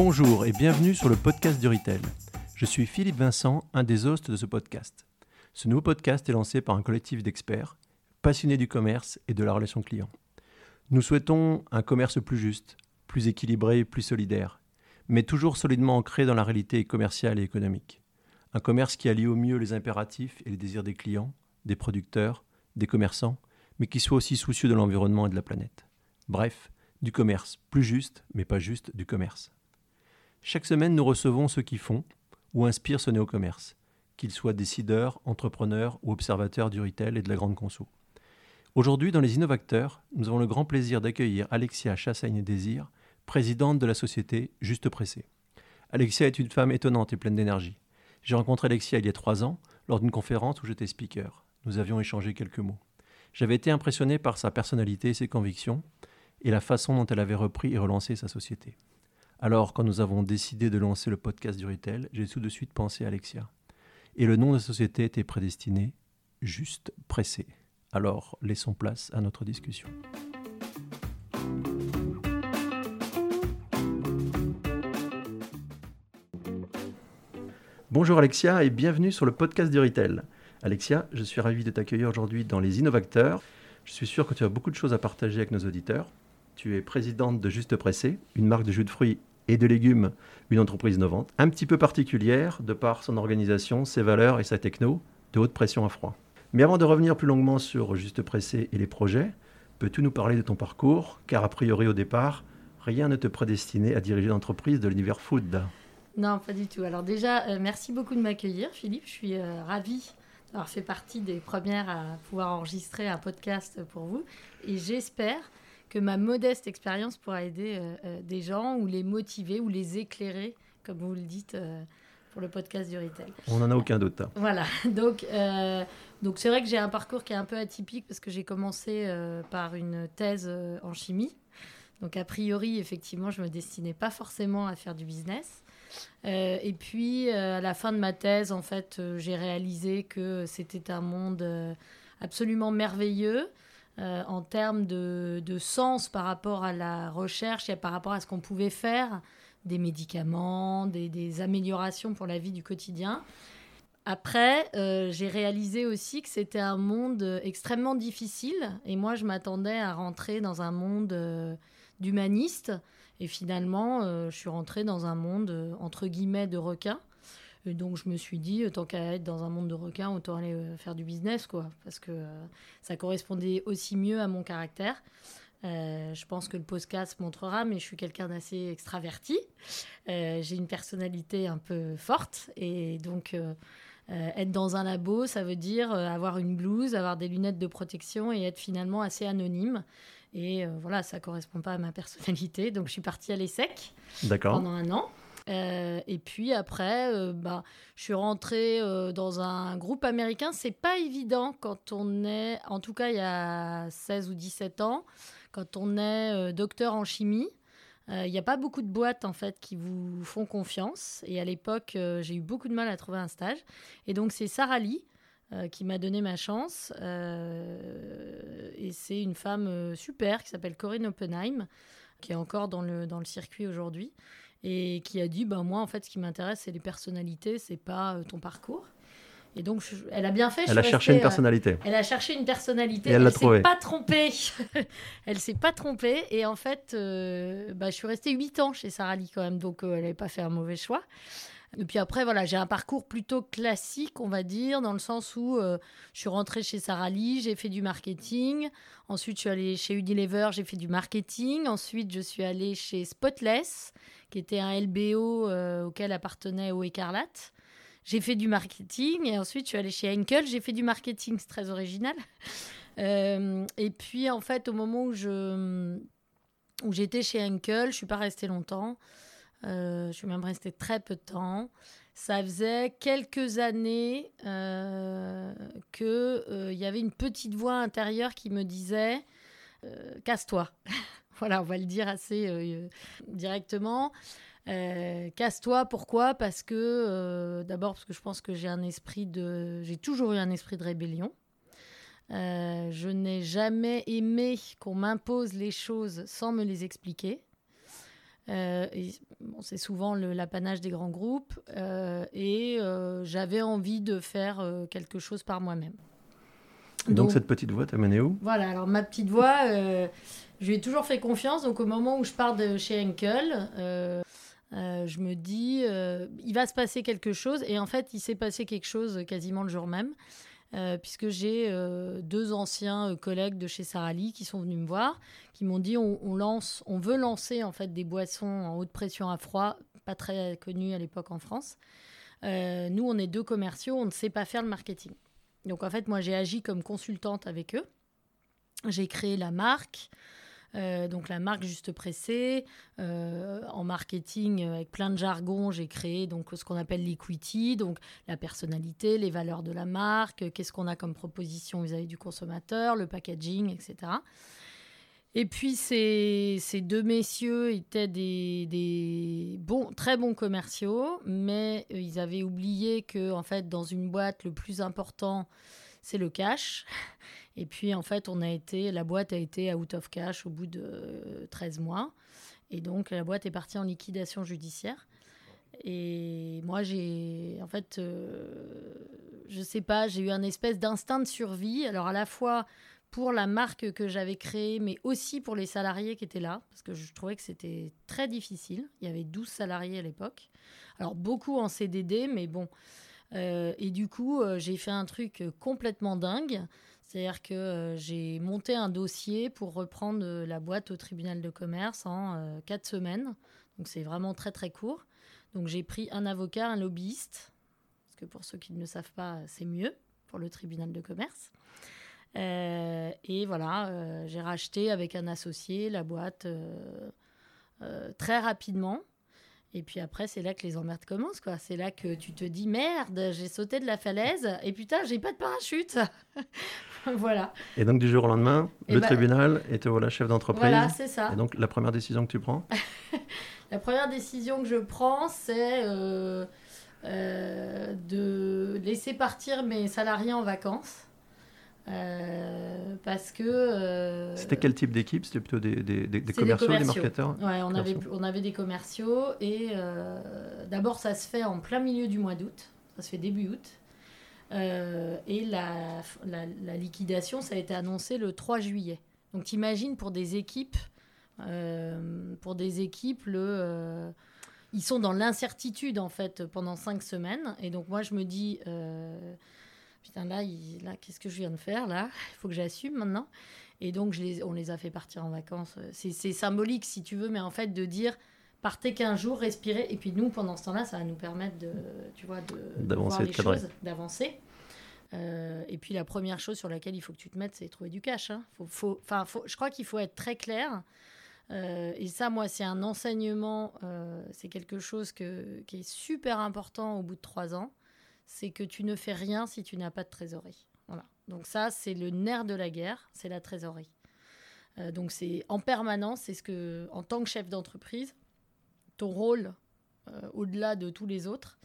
Bonjour et bienvenue sur le podcast du Retail. Je suis Philippe Vincent, un des hostes de ce podcast. Ce nouveau podcast est lancé par un collectif d'experts passionnés du commerce et de la relation client. Nous souhaitons un commerce plus juste, plus équilibré, plus solidaire, mais toujours solidement ancré dans la réalité commerciale et économique. Un commerce qui allie au mieux les impératifs et les désirs des clients, des producteurs, des commerçants, mais qui soit aussi soucieux de l'environnement et de la planète. Bref, du commerce plus juste, mais pas juste du commerce. Chaque semaine, nous recevons ceux qui font ou inspirent ce néo-commerce, qu'ils soient décideurs, entrepreneurs ou observateurs du retail et de la grande conso. Aujourd'hui, dans les Innovateurs, nous avons le grand plaisir d'accueillir Alexia Chassaigne-Désir, présidente de la société Juste Pressé. Alexia est une femme étonnante et pleine d'énergie. J'ai rencontré Alexia il y a trois ans, lors d'une conférence où j'étais speaker. Nous avions échangé quelques mots. J'avais été impressionné par sa personnalité et ses convictions, et la façon dont elle avait repris et relancé sa société. Alors, quand nous avons décidé de lancer le podcast du retail, j'ai tout de suite pensé à Alexia. Et le nom de la société était prédestiné Juste Pressé. Alors, laissons place à notre discussion. Bonjour Alexia et bienvenue sur le podcast du Retail. Alexia, je suis ravi de t'accueillir aujourd'hui dans les Innovateurs. Je suis sûr que tu as beaucoup de choses à partager avec nos auditeurs. Tu es présidente de Juste Pressé, une marque de jus de fruits et de légumes, une entreprise innovante, un petit peu particulière de par son organisation, ses valeurs et sa techno de haute pression à froid. Mais avant de revenir plus longuement sur Juste Pressé et les projets, peux-tu nous parler de ton parcours? Car a priori au départ, rien ne te prédestinait à diriger l'entreprise de l'univers food. Non, pas du tout. Alors déjà, euh, merci beaucoup de m'accueillir, Philippe. Je suis euh, ravie d'avoir fait partie des premières à pouvoir enregistrer un podcast pour vous. Et j'espère que ma modeste expérience pourra aider euh, des gens ou les motiver ou les éclairer, comme vous le dites, pour le podcast du retail. On n'en a aucun doute. Hein. Voilà. Donc, donc c'est vrai que j'ai un parcours qui est un peu atypique parce que j'ai commencé par une thèse en chimie. Donc a priori, effectivement, je me destinais pas forcément à faire du business. Euh, et puis, euh, à la fin de ma thèse, en fait, euh, j'ai réalisé que c'était un monde absolument merveilleux en termes de, sens par rapport à la recherche et par rapport à ce qu'on pouvait faire, des médicaments, des, améliorations pour la vie du quotidien. Après, j'ai réalisé aussi que c'était un monde extrêmement difficile et moi, je m'attendais à rentrer dans un monde d'humaniste et finalement, euh, je suis rentrée dans un monde, euh, entre guillemets, de requins. Et donc je me suis dit, euh, tant qu'à être dans un monde de requins, autant aller faire du business, quoi. Parce que ça correspondait aussi mieux à mon caractère. je pense que le podcast montrera, mais je suis quelqu'un d'assez extraverti. J'ai une personnalité un peu forte. Et donc, être dans un labo, ça veut dire avoir une blouse, avoir des lunettes de protection et être finalement assez anonyme. Et euh, voilà, ça correspond pas à ma personnalité. Donc, je suis partie à l'ESSEC pendant un an. Euh, et puis après, euh, bah, je suis rentrée dans un groupe américain. C'est pas évident quand on est, en tout cas il y a 16 ou 17 ans, quand on est docteur en chimie. Il n'y a pas beaucoup de boîtes en fait qui vous font confiance. Et à l'époque, j'ai eu beaucoup de mal à trouver un stage. Et donc c'est Sarah Lee euh, qui m'a donné ma chance. Euh, et c'est une femme euh, super qui s'appelle Corinne Oppenheim, qui est encore dans le, dans le circuit aujourd'hui, et qui a dit bah, Moi, en fait, ce qui m'intéresse, c'est les personnalités, c'est pas ton parcours. Et donc, elle a bien fait. Elle a cherché une personnalité. elle a cherché une personnalité. Et elle l'a s'est pas trompée. elle s'est pas trompée. Et en fait, bah, je suis restée 8 ans chez Sarah Lee quand même. Donc, elle n'avait pas fait un mauvais choix. Et puis après, voilà, j'ai un parcours plutôt classique, on va dire, dans le sens où euh, je suis rentrée chez Sarah Lee, j'ai fait du marketing. Ensuite, je suis allée chez Unilever, j'ai fait du marketing. Ensuite, je suis allée chez Spotless, qui était un LBO euh, auquel appartenait au Écarlate. J'ai fait du marketing et ensuite je suis allée chez Henkel, j'ai fait du marketing, c'est très original. Euh, et puis en fait, au moment où où j'étais chez Henkel, je suis pas restée longtemps. Euh, je suis même restée très peu de temps. Ça faisait quelques années euh, qu'il euh, y avait une petite voix intérieure qui me disait Casse-toi. voilà, on va le dire assez directement. Casse-toi, pourquoi? Parce que, d'abord, parce que je pense que j'ai un esprit de. J'ai toujours eu un esprit de rébellion. je n'ai jamais aimé qu'on m'impose les choses sans me les expliquer. C'est souvent l'apanage des grands groupes. et j'avais envie de faire quelque chose par moi-même. Donc, donc, cette petite voix t'a mené où? Voilà, alors ma petite voix, je lui ai toujours fait confiance. Donc au moment où je pars de chez Henkel, euh, euh, je me dis, euh, il va se passer quelque chose. Et en fait, il s'est passé quelque chose quasiment le jour même. Puisque j'ai deux anciens collègues de chez Sarali qui sont venus me voir, qui m'ont dit on, lance, on veut lancer en fait des boissons en haute pression à froid, pas très connues à l'époque en France. nous, on est deux commerciaux, on ne sait pas faire le marketing. Donc en fait, moi, j'ai agi comme consultante avec eux. J'ai créé la marque. Euh, donc la marque Juste Pressé. Euh, en marketing, euh, avec plein de jargon, j'ai créé donc ce qu'on appelle l'equity, donc la personnalité, les valeurs de la marque, qu'est-ce qu'on a comme proposition vis-à-vis du consommateur, le packaging, etc. Et puis ces, deux messieurs étaient des, très bons commerciaux, mais ils avaient oublié que en fait dans une boîte le plus important c'est le cash. Et puis, en fait, on a été, la boîte a été out of cash au bout de 13 mois. Et donc, la boîte est partie en liquidation judiciaire. Et moi, j'ai, en fait, euh, je sais pas, j'ai eu un espèce d'instinct de survie. Alors, à la fois pour la marque que j'avais créée, mais aussi pour les salariés qui étaient là, parce que je trouvais que c'était très difficile. Il y avait 12 salariés à l'époque. Alors, beaucoup en CDD, mais bon. Euh, et du coup, euh, j'ai fait un truc complètement dingue. C'est-à-dire que euh, j'ai monté un dossier pour reprendre euh, la boîte au tribunal de commerce en euh, quatre semaines. Donc c'est vraiment très très court. Donc j'ai pris un avocat, un lobbyiste, parce que pour ceux qui ne le savent pas, c'est mieux pour le tribunal de commerce. et voilà, j'ai racheté avec un associé la boîte très rapidement. Et puis après, c'est là que les emmerdes commencent, quoi. C'est là que tu te dis merde, j'ai sauté de la falaise et putain, j'ai pas de parachute. voilà. Et donc du jour au lendemain, le ben, tribunal et te voilà chef d'entreprise. Voilà, c'est ça. Et donc la première décision que tu prends? La première décision que je prends, c'est euh, euh, de laisser partir mes salariés en vacances. Euh, parce que. Euh, C'était quel type d'équipe? C'était plutôt des, des, des, commerciaux, des, marketeurs? Ouais, on avait, on avait des commerciaux. Et euh, d'abord, ça se fait en plein milieu du mois d'août. Ça se fait début août. et la, la, la, liquidation, ça a été annoncé le 3 juillet. Donc, t'imagines pour des équipes, pour des équipes, le ils sont dans l'incertitude en fait pendant cinq semaines. Et donc moi je me dis, putain, là, là qu'est-ce que je viens de faire là? Il faut que j'assume maintenant. Et donc, je les, on les a fait partir en vacances. C'est symbolique, si tu veux, mais en fait, de dire partez qu'un jour, respirez. Et puis, nous, pendant ce temps-là, ça va nous permettre de, tu vois, d'avancer les choses, d'avancer. Euh, et puis, la première chose sur laquelle il faut que tu te mettes, c'est trouver du cash. Hein. Faut, faut, faut, je crois qu'il faut être très clair. Euh, et ça, moi, c'est un enseignement, euh, c'est quelque chose que, qui est super important au bout de trois ans c'est que tu ne fais rien si tu n'as pas de trésorerie. Voilà. Donc ça, c'est le nerf de la guerre, c'est la trésorerie. Euh, donc c'est en permanence, c'est ce que, en tant que chef d'entreprise, ton rôle, euh, au-delà de tous les autres,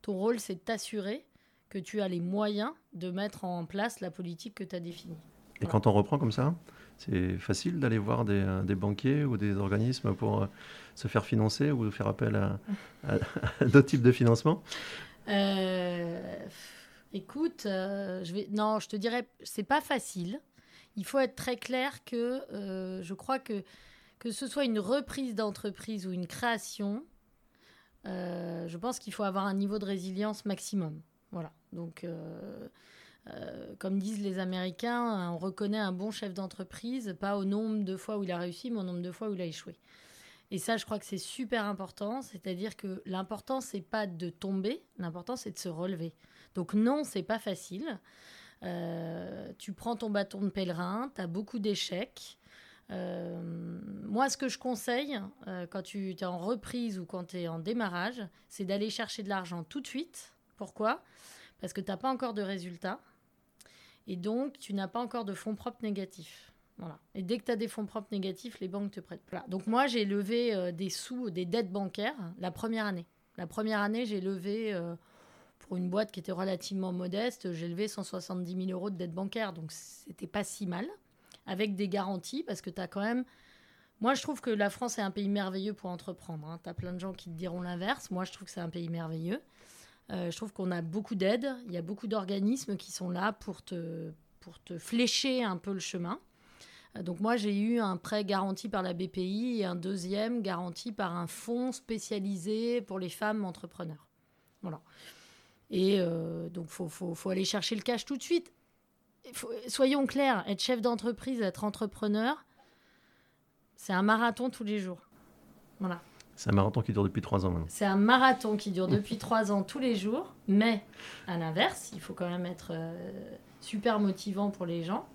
ton rôle, c'est de t'assurer que tu as les moyens de mettre en place la politique que tu as définie. Et quand on reprend comme ça, c'est facile d'aller voir des, euh, banquiers ou des organismes pour se faire financer ou faire appel à d'autres types de financement? Euh, écoute, euh, je vais. Non, je te dirais, c'est pas facile. Il faut être très clair que euh, je crois que que ce soit une reprise d'entreprise ou une création, je pense qu'il faut avoir un niveau de résilience maximum. Voilà. Donc, comme disent les Américains, on reconnaît un bon chef d'entreprise, pas au nombre de fois où il a réussi, mais au nombre de fois où il a échoué. Et ça, je crois que c'est super important. C'est-à-dire que l'important, c'est pas de tomber, l'important, c'est de se relever. Donc, non, c'est pas facile. Euh, tu prends ton bâton de pèlerin, tu as beaucoup d'échecs. Euh, moi, ce que je conseille euh, quand tu es en reprise ou quand tu es en démarrage, c'est d'aller chercher de l'argent tout de suite. Pourquoi? Parce que tu n'as pas encore de résultats et donc tu n'as pas encore de fonds propres négatifs. Et dès que tu as des fonds propres négatifs, les banques te prêtent. Voilà. Donc moi, j'ai levé euh, des sous, des dettes bancaires la première année. La première année, j'ai levé, euh, pour une boîte qui était relativement modeste, j'ai levé 170 000 euros de dettes bancaires. Donc c'était pas si mal, avec des garanties, parce que tu as quand même Moi, je trouve que la France est un pays merveilleux pour entreprendre. Hein. Tu as plein de gens qui te diront l'inverse. Moi, je trouve que c'est un pays merveilleux. Euh, je trouve qu'on a beaucoup d'aides. Il y a beaucoup d'organismes qui sont là pour te, pour te flécher un peu le chemin. Donc moi, j'ai eu un prêt garanti par la BPI et un deuxième garanti par un fonds spécialisé pour les femmes entrepreneurs. Voilà. Et euh, donc, il faut, faut, faut, aller chercher le cash tout de suite. soyons clairs, être chef d'entreprise, être entrepreneur, c'est un marathon tous les jours. Voilà. C'est un marathon qui dure depuis trois ans maintenant. C'est un marathon qui dure depuis trois ans tous les jours, mais à l'inverse, il faut quand même être euh, super motivant pour les gens.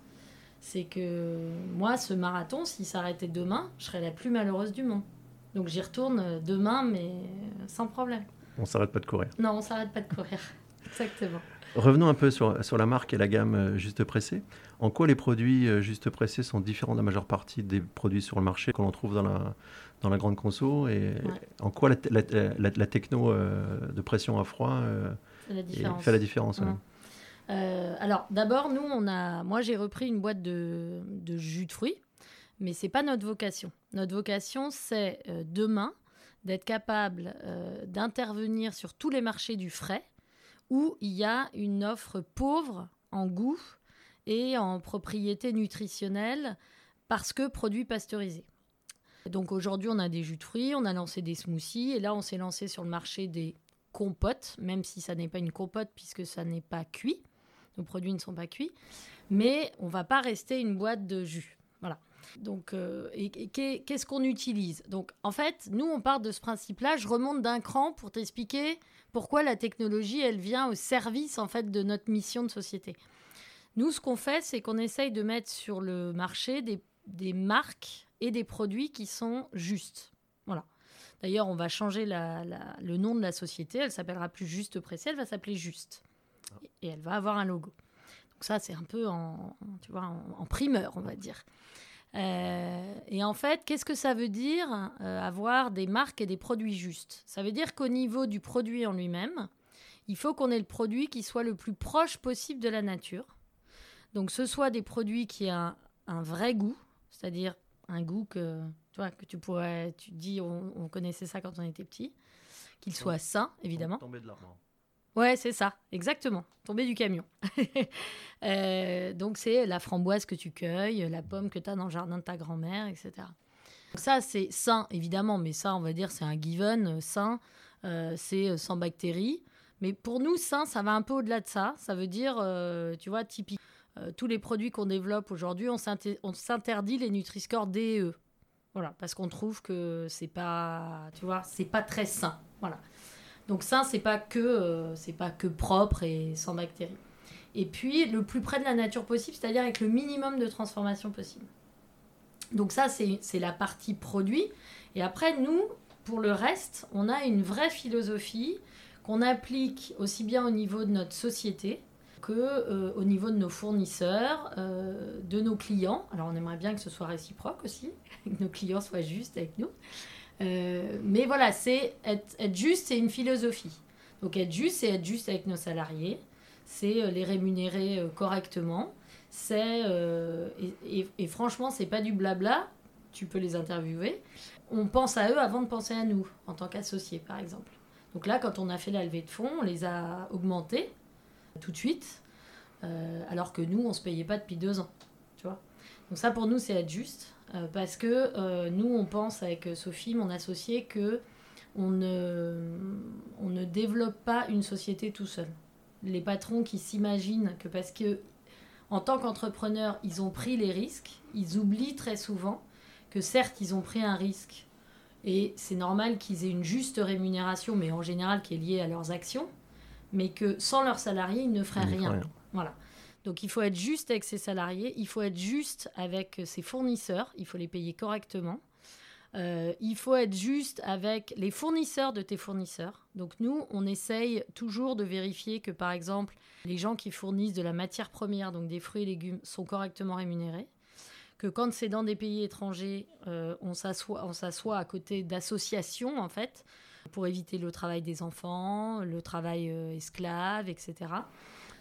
C'est que moi, ce marathon, s'il s'arrêtait demain, je serais la plus malheureuse du monde. Donc j'y retourne euh, demain, mais sans problème. On s'arrête pas de courir. Non, on s'arrête pas de courir. Exactement. Revenons un peu sur, sur, la marque et la gamme euh, Juste Pressé. En quoi les produits Juste Pressé sont différents de la majeure partie des produits sur le marché qu'on trouve dans la, dans la grande conso et en quoi la, la, techno euh, de pression à froid euh, fait la différence. Euh, alors d'abord, nous, on a, moi j'ai repris une boîte de, jus de fruits, mais c'est pas notre vocation. Notre vocation, c'est demain d'être capable d'intervenir sur tous les marchés du frais où il y a une offre pauvre en goût et en propriété nutritionnelle parce que produit pasteurisé. Donc aujourd'hui, on a des jus de fruits, on a lancé des smoothies, et là, on s'est lancé sur le marché des compotes, même si ça n'est pas une compote puisque ça n'est pas cuit. Nos produits ne sont pas cuits. Mais on va pas rester une boîte de jus. Voilà. Donc, euh, qu'est-ce qu'on utilise? Donc, en fait, nous, on part de ce principe-là. Je remonte d'un cran pour t'expliquer pourquoi la technologie, elle vient au service, en fait, de notre mission de société. Nous, ce qu'on fait, c'est qu'on essaye de mettre sur le marché des, des marques et des produits qui sont justes. Voilà. D'ailleurs, on va changer le nom de la société. Elle s'appellera plus Juste Pressé, elle va s'appeler Juste. Et elle va avoir un logo. Donc ça, c'est un peu en, tu vois, en, primeur, on va dire. Euh, et en fait, qu'est-ce que ça veut dire euh, avoir des marques et des produits justes? Ça veut dire qu'au niveau du produit en lui-même, il faut qu'on ait le produit qui soit le plus proche possible de la nature. Donc, ce soit des produits qui aient un vrai goût, c'est-à-dire un goût que, tu vois, que tu pourrais, tu dis, on, connaissait ça quand on était petit, qu'il soit sain, évidemment. Tomber de l'arbre. Ouais, c'est ça, exactement. Tomber du camion. Euh, donc, c'est la framboise que tu cueilles, la pomme que tu as dans le jardin de ta grand-mère, etc. ça, c'est sain, évidemment, mais ça, on va dire, c'est un given, euh, sain, euh, c'est sans bactéries. Mais pour nous, sain, ça va un peu au-delà de ça. Ça veut dire, tu vois, typique. Tous les produits qu'on développe aujourd'hui, on s'interdit les Nutri-Score DE. Voilà, parce qu'on trouve que c'est pas, tu vois, c'est pas très sain. Voilà. Donc sain, c'est pas que euh, c'est pas que propre et sans bactéries. Et puis le plus près de la nature possible, c'est-à-dire avec le minimum de transformation possible. Donc ça, c'est la partie produit. Et après, nous, pour le reste, on a une vraie philosophie qu'on applique aussi bien au niveau de notre société, que euh, au niveau de nos fournisseurs, euh, de nos clients. Alors on aimerait bien que ce soit réciproque aussi, que nos clients soient justes avec nous. Euh, mais voilà, c'est être, juste, c'est une philosophie. Donc être juste, c'est être juste avec nos salariés, c'est les rémunérer correctement. C'est et, et, franchement, c'est pas du blabla. Tu peux les interviewer. On pense à eux avant de penser à nous, en tant qu'associés, par exemple. Donc là, quand on a fait la levée de fonds, on les a augmentés tout de suite, euh, alors que nous, on se payait pas depuis deux ans. Tu vois Donc ça, pour nous, c'est être juste, euh, parce que euh, nous, on pense avec Sophie, mon associé, que on ne, on ne développe pas une société tout seul. Les patrons qui s'imaginent que parce que en tant qu'entrepreneurs, ils ont pris les risques, ils oublient très souvent que certes, ils ont pris un risque et c'est normal qu'ils aient une juste rémunération, mais en général qui est liée à leurs actions mais que sans leurs salariés, ils ne feraient rien. Voilà. Donc il faut être juste avec ses salariés, il faut être juste avec ses fournisseurs, il faut les payer correctement. Euh, il faut être juste avec les fournisseurs de tes fournisseurs. Donc nous, on essaye toujours de vérifier que, par exemple, les gens qui fournissent de la matière première, donc des fruits et légumes, sont correctement rémunérés. Que quand c'est dans des pays étrangers, euh, on s'assoit à côté d'associations, en fait, pour éviter le travail des enfants, le travail euh, esclave, etc.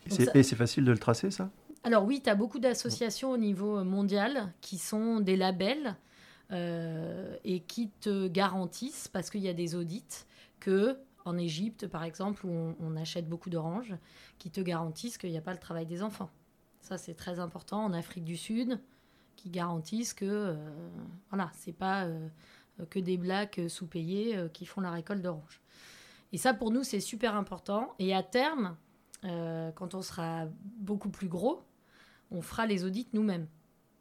et c'est facile de le tracer, ça? Alors oui, tu as beaucoup d'associations au niveau euh, mondial qui sont des labels et qui te garantissent, parce qu'il y a des audits, que en Égypte, par exemple, où on, on achète beaucoup d'oranges, qui te garantissent qu'il n'y a pas le travail des enfants. Ça, c'est très important. En Afrique du Sud, qui garantissent que euh, voilà, c'est pas euh, que des blacks sous-payés euh, qui font la récolte d'oranges. Et ça, pour nous, c'est super important. Et à terme, quand on sera beaucoup plus gros, on fera les audits nous-mêmes.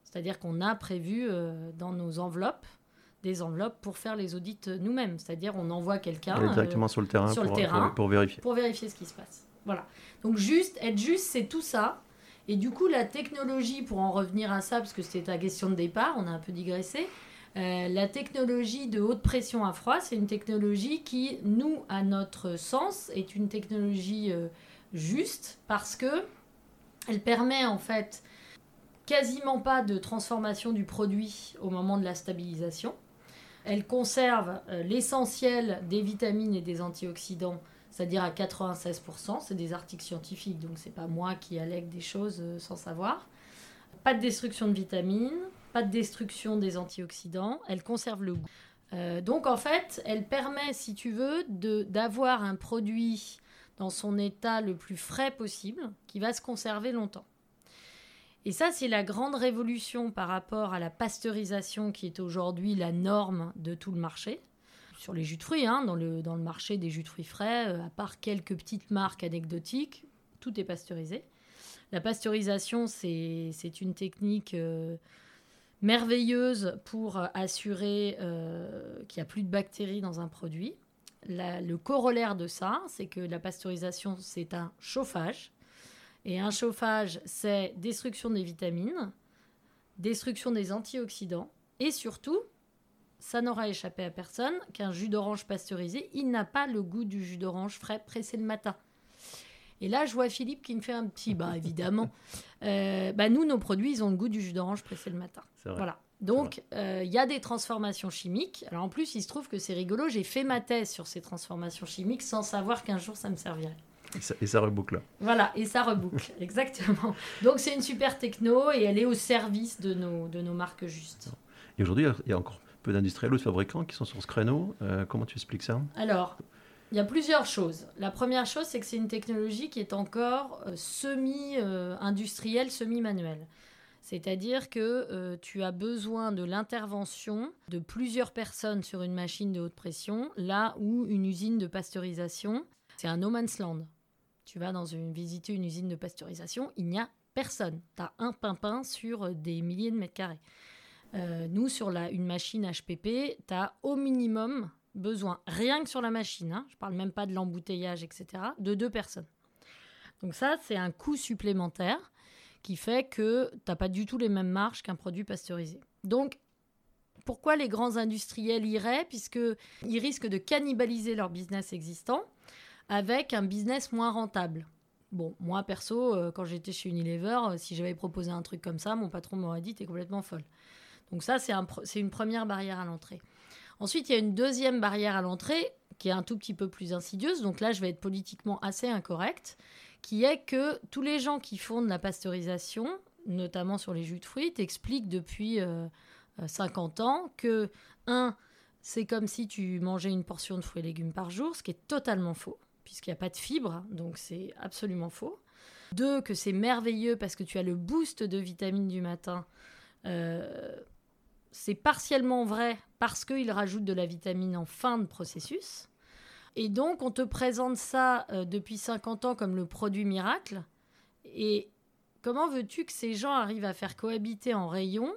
C'est-à-dire qu'on a prévu dans nos enveloppes des enveloppes pour faire les audits nous-mêmes. C'est-à-dire on envoie quelqu'un directement sur le terrain, sur pour, le terrain pour, vérifier. Pour vérifier ce qui se passe. Voilà. Donc juste, être juste, c'est tout ça. Et du coup, la technologie, pour en revenir à ça, parce que c'était ta question de départ, on a un peu digressé, euh, la technologie de haute pression à froid, c'est une technologie qui, nous, à notre sens, est une technologie euh, juste parce que elle permet en fait quasiment pas de transformation du produit au moment de la stabilisation. Elle conserve euh, l'essentiel des vitamines et des antioxydants c'est-à-dire à 96%. C'est des articles scientifiques, donc c'est pas moi qui allègue des choses euh, sans savoir. Pas de destruction de vitamines, pas de destruction des antioxydants. Elle conserve le goût. Euh, donc en fait, elle permet, si tu veux, d'avoir un produit dans son état le plus frais possible, qui va se conserver longtemps. Et ça, c'est la grande révolution par rapport à la pasteurisation qui est aujourd'hui la norme de tout le marché sur les jus de fruits, hein, dans, le, dans le marché des jus de fruits frais, euh, à part quelques petites marques anecdotiques, tout est pasteurisé. La pasteurisation, c'est une technique euh, merveilleuse pour assurer euh, qu'il n'y a plus de bactéries dans un produit. Le corollaire de ça, c'est que la pasteurisation, c'est un chauffage. Et un chauffage, c'est destruction des vitamines, destruction des antioxydants et surtout ça n'aura échappé à personne qu'un jus d'orange pasteurisé, il n'a pas le goût du jus d'orange frais pressé le matin. Et là, je vois Philippe qui me fait un petit, bah évidemment. Euh, bah, nous, nos produits, ils ont le goût du jus d'orange pressé le matin. Voilà. Donc, euh, il y a des transformations chimiques. Alors, en plus, il se trouve que c'est rigolo. J'ai fait ma thèse sur ces transformations chimiques sans savoir qu'un jour, ça me servirait. Et ça, et ça reboucle. Voilà, et ça reboucle, exactement. Donc, c'est une super techno et elle est au service de nos, de nos marques justes. Et aujourd'hui, il y a encore peu d'industriels ou de fabricants qui sont sur ce créneau. Euh, comment tu expliques ça? Alors, il y a plusieurs choses. La première chose, c'est que c'est une technologie qui est encore euh, semi-industrielle, semi-manuelle. C'est-à-dire que euh, tu as besoin de l'intervention de plusieurs personnes sur une machine de haute pression, là où une usine de pasteurisation, c'est un no man's land. Tu vas dans une, visiter une usine de pasteurisation, il n'y a personne. Tu as un pimpin sur des milliers de mètres carrés. Euh, nous, sur la, une machine HPP, tu as au minimum besoin, rien que sur la machine, hein, je parle même pas de l'embouteillage, etc., de deux personnes. Donc ça, c'est un coût supplémentaire qui fait que tu n'as pas du tout les mêmes marges qu'un produit pasteurisé. Donc, pourquoi les grands industriels iraient Puisqu'ils risquent de cannibaliser leur business existant avec un business moins rentable? Bon, moi perso, euh, quand j'étais chez Unilever, euh, si j'avais proposé un truc comme ça, mon patron m'aurait dit T'es complètement folle. Donc ça, c'est une première barrière à l'entrée. Ensuite, il y a une deuxième barrière à l'entrée qui est un tout petit peu plus insidieuse. Donc là, je vais être politiquement assez incorrecte, qui est que tous les gens qui font de la pasteurisation, notamment sur les jus de fruits, expliquent depuis 50 euh, ans que, un, c'est comme si tu mangeais une portion de fruits et légumes par jour, ce qui est totalement faux, puisqu'il n'y a pas de fibres, donc c'est absolument faux. Deux, que c'est merveilleux parce que tu as le boost de vitamines du matin. Euh, c'est partiellement vrai parce qu'il rajoute de la vitamine en fin de processus. Et donc, on te présente ça euh, depuis 50 ans comme le produit miracle. Et comment veux-tu que ces gens arrivent à faire cohabiter en rayon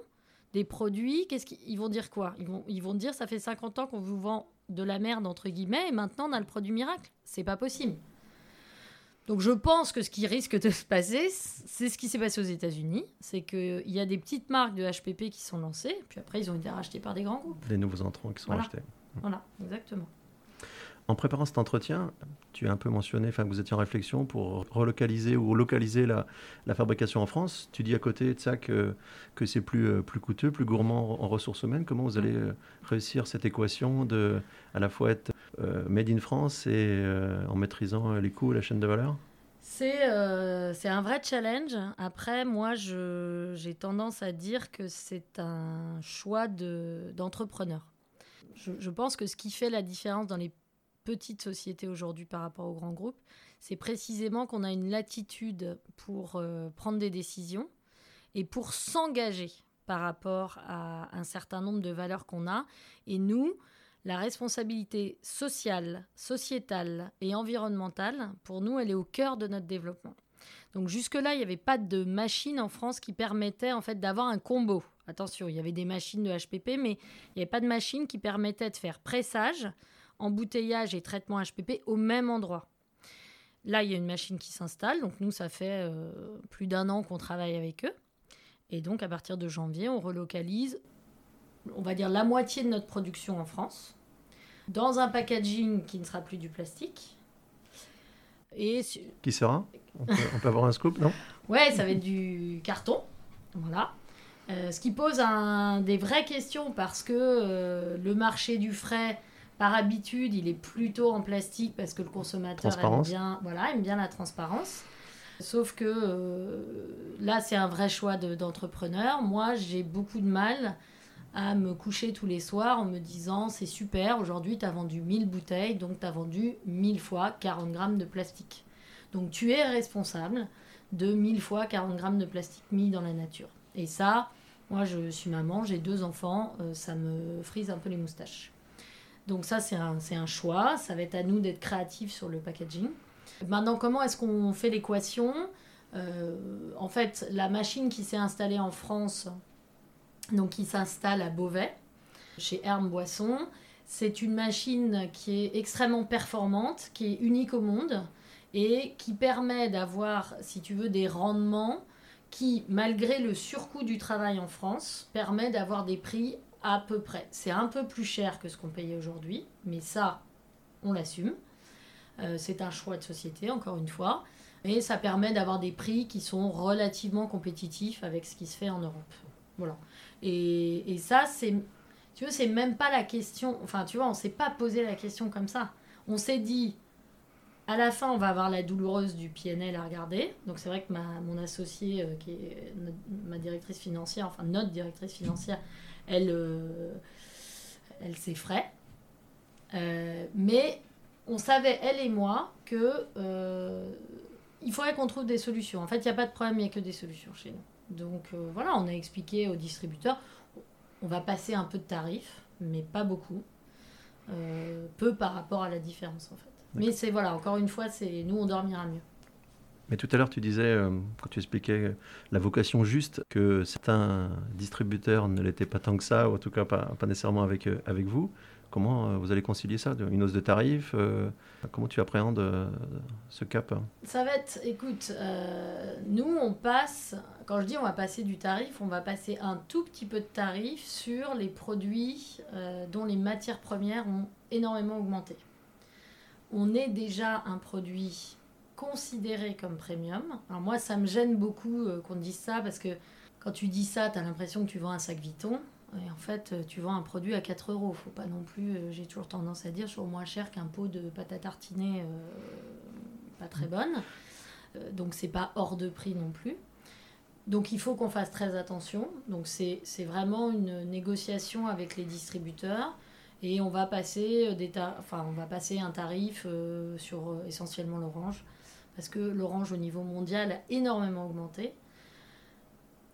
des produits? Qu'est-ce qu'ils vont dire quoi? Ils vont, ils vont dire ça fait 50 ans qu'on vous vend de la merde entre guillemets et maintenant on a le produit miracle. C'est pas possible. Donc je pense que ce qui risque de se passer, c'est ce qui s'est passé aux États-Unis. C'est qu'il y a des petites marques de HPP qui sont lancées, puis après ils ont été rachetés par des grands groupes. Des nouveaux entrants qui sont rachetés. Voilà, exactement. En préparant cet entretien, tu as un peu mentionné que vous étiez en réflexion pour relocaliser ou localiser la, fabrication en France. Tu dis à côté de ça que, que c'est plus, euh, plus coûteux, plus gourmand en ressources humaines. Comment vous allez euh, réussir cette équation de à la fois être euh, made in France et en maîtrisant les coûts et la chaîne de valeur? C'est euh, un vrai challenge. Après, moi, j'ai tendance à dire que c'est un choix d'entrepreneur. je, je, pense que ce qui fait la différence dans les petites sociétés aujourd'hui par rapport aux grands groupes, c'est précisément qu'on a une latitude pour euh, prendre des décisions et pour s'engager par rapport à un certain nombre de valeurs qu'on a. Et nous, la responsabilité sociale, sociétale et environnementale, pour nous, elle est au cœur de notre développement. Donc jusque-là, il n'y avait pas de machine en France qui permettait en fait d'avoir un combo. Attention, il y avait des machines de HPP, mais il n'y avait pas de machine qui permettait de faire pressage, embouteillage et traitement HPP au même endroit. Là, il y a une machine qui s'installe. Donc nous, ça fait euh, plus d'un an qu'on travaille avec eux. Et donc à partir de janvier, on relocalise, on va dire la moitié de notre production en France, dans un packaging qui ne sera plus du plastique. Et qui sera? On peut, avoir un scoop, non? Ouais, ça va être du carton. Voilà. Euh, ce qui pose un, des vraies questions parce que euh, le marché du frais par habitude, il est plutôt en plastique parce que le consommateur aime bien, voilà, aime bien la transparence. Sauf que euh, là, c'est un vrai choix d'entrepreneur. Moi, j'ai beaucoup de mal à me coucher tous les soirs en me disant c'est super, aujourd'hui tu as vendu 1000 bouteilles, donc tu as vendu 1000 fois 40 grammes de plastique. Donc tu es responsable de 1000 fois 40 grammes de plastique mis dans la nature. Et ça, moi je suis maman, j'ai deux enfants, euh, ça me frise un peu les moustaches. Donc ça, c'est un, choix. Ça va être à nous d'être créatifs sur le packaging. Maintenant, comment est-ce qu'on fait l'équation euh, En fait, la machine qui s'est installée en France, donc qui s'installe à Beauvais, chez Hermes Boisson, c'est une machine qui est extrêmement performante, qui est unique au monde et qui permet d'avoir, si tu veux, des rendements qui, malgré le surcoût du travail en France, permet d'avoir des prix à peu près. C'est un peu plus cher que ce qu'on payait aujourd'hui, mais ça, on l'assume. Euh, c'est un choix de société, encore une fois. Et ça permet d'avoir des prix qui sont relativement compétitifs avec ce qui se fait en Europe. Voilà. Et, et ça, c'est. Tu vois, c'est même pas la question. Enfin, tu vois, on s'est pas posé la question comme ça. On s'est dit, à la fin, on va avoir la douloureuse du PNL à regarder. Donc, c'est vrai que ma, mon associée, euh, qui est ma directrice financière, enfin notre directrice financière, elle, euh, elle s'effraie. Euh, mais on savait, elle et moi, que euh, il faudrait qu'on trouve des solutions. En fait, il n'y a pas de problème, il n'y a que des solutions chez nous. Donc voilà, on a expliqué aux distributeurs, on va passer un peu de tarifs, mais pas beaucoup. peu par rapport à la différence en fait. Mais c'est voilà, encore une fois, c'est nous on dormira mieux. Mais tout à l'heure, tu disais, euh, quand tu expliquais la vocation juste, que certains distributeurs ne l'étaient pas tant que ça, ou en tout cas pas, nécessairement avec, euh, avec vous. Comment euh, vous allez concilier ça Une hausse de tarifs Comment tu appréhendes ce cap? Ça va être, écoute, nous on passe, quand je dis on va passer du tarif, on va passer un tout petit peu de tarif sur les produits dont les matières premières ont énormément augmenté. On est déjà un produit considéré comme premium. Alors moi, ça me gêne beaucoup euh, qu'on dise ça parce que quand tu dis ça, tu as l'impression que tu vends un sac Vuitton. Et en fait, euh, tu vends un produit à 4 euros. Faut pas non plus, euh, j'ai toujours tendance à dire, sur moins cher qu'un pot de pâte à tartiner pas très bonne. donc c'est pas hors de prix non plus. Donc il faut qu'on fasse très attention. Donc c'est vraiment une négociation avec les distributeurs et on va passer des enfin on va passer un tarif sur essentiellement l'orange parce que l'orange au niveau mondial a énormément augmenté.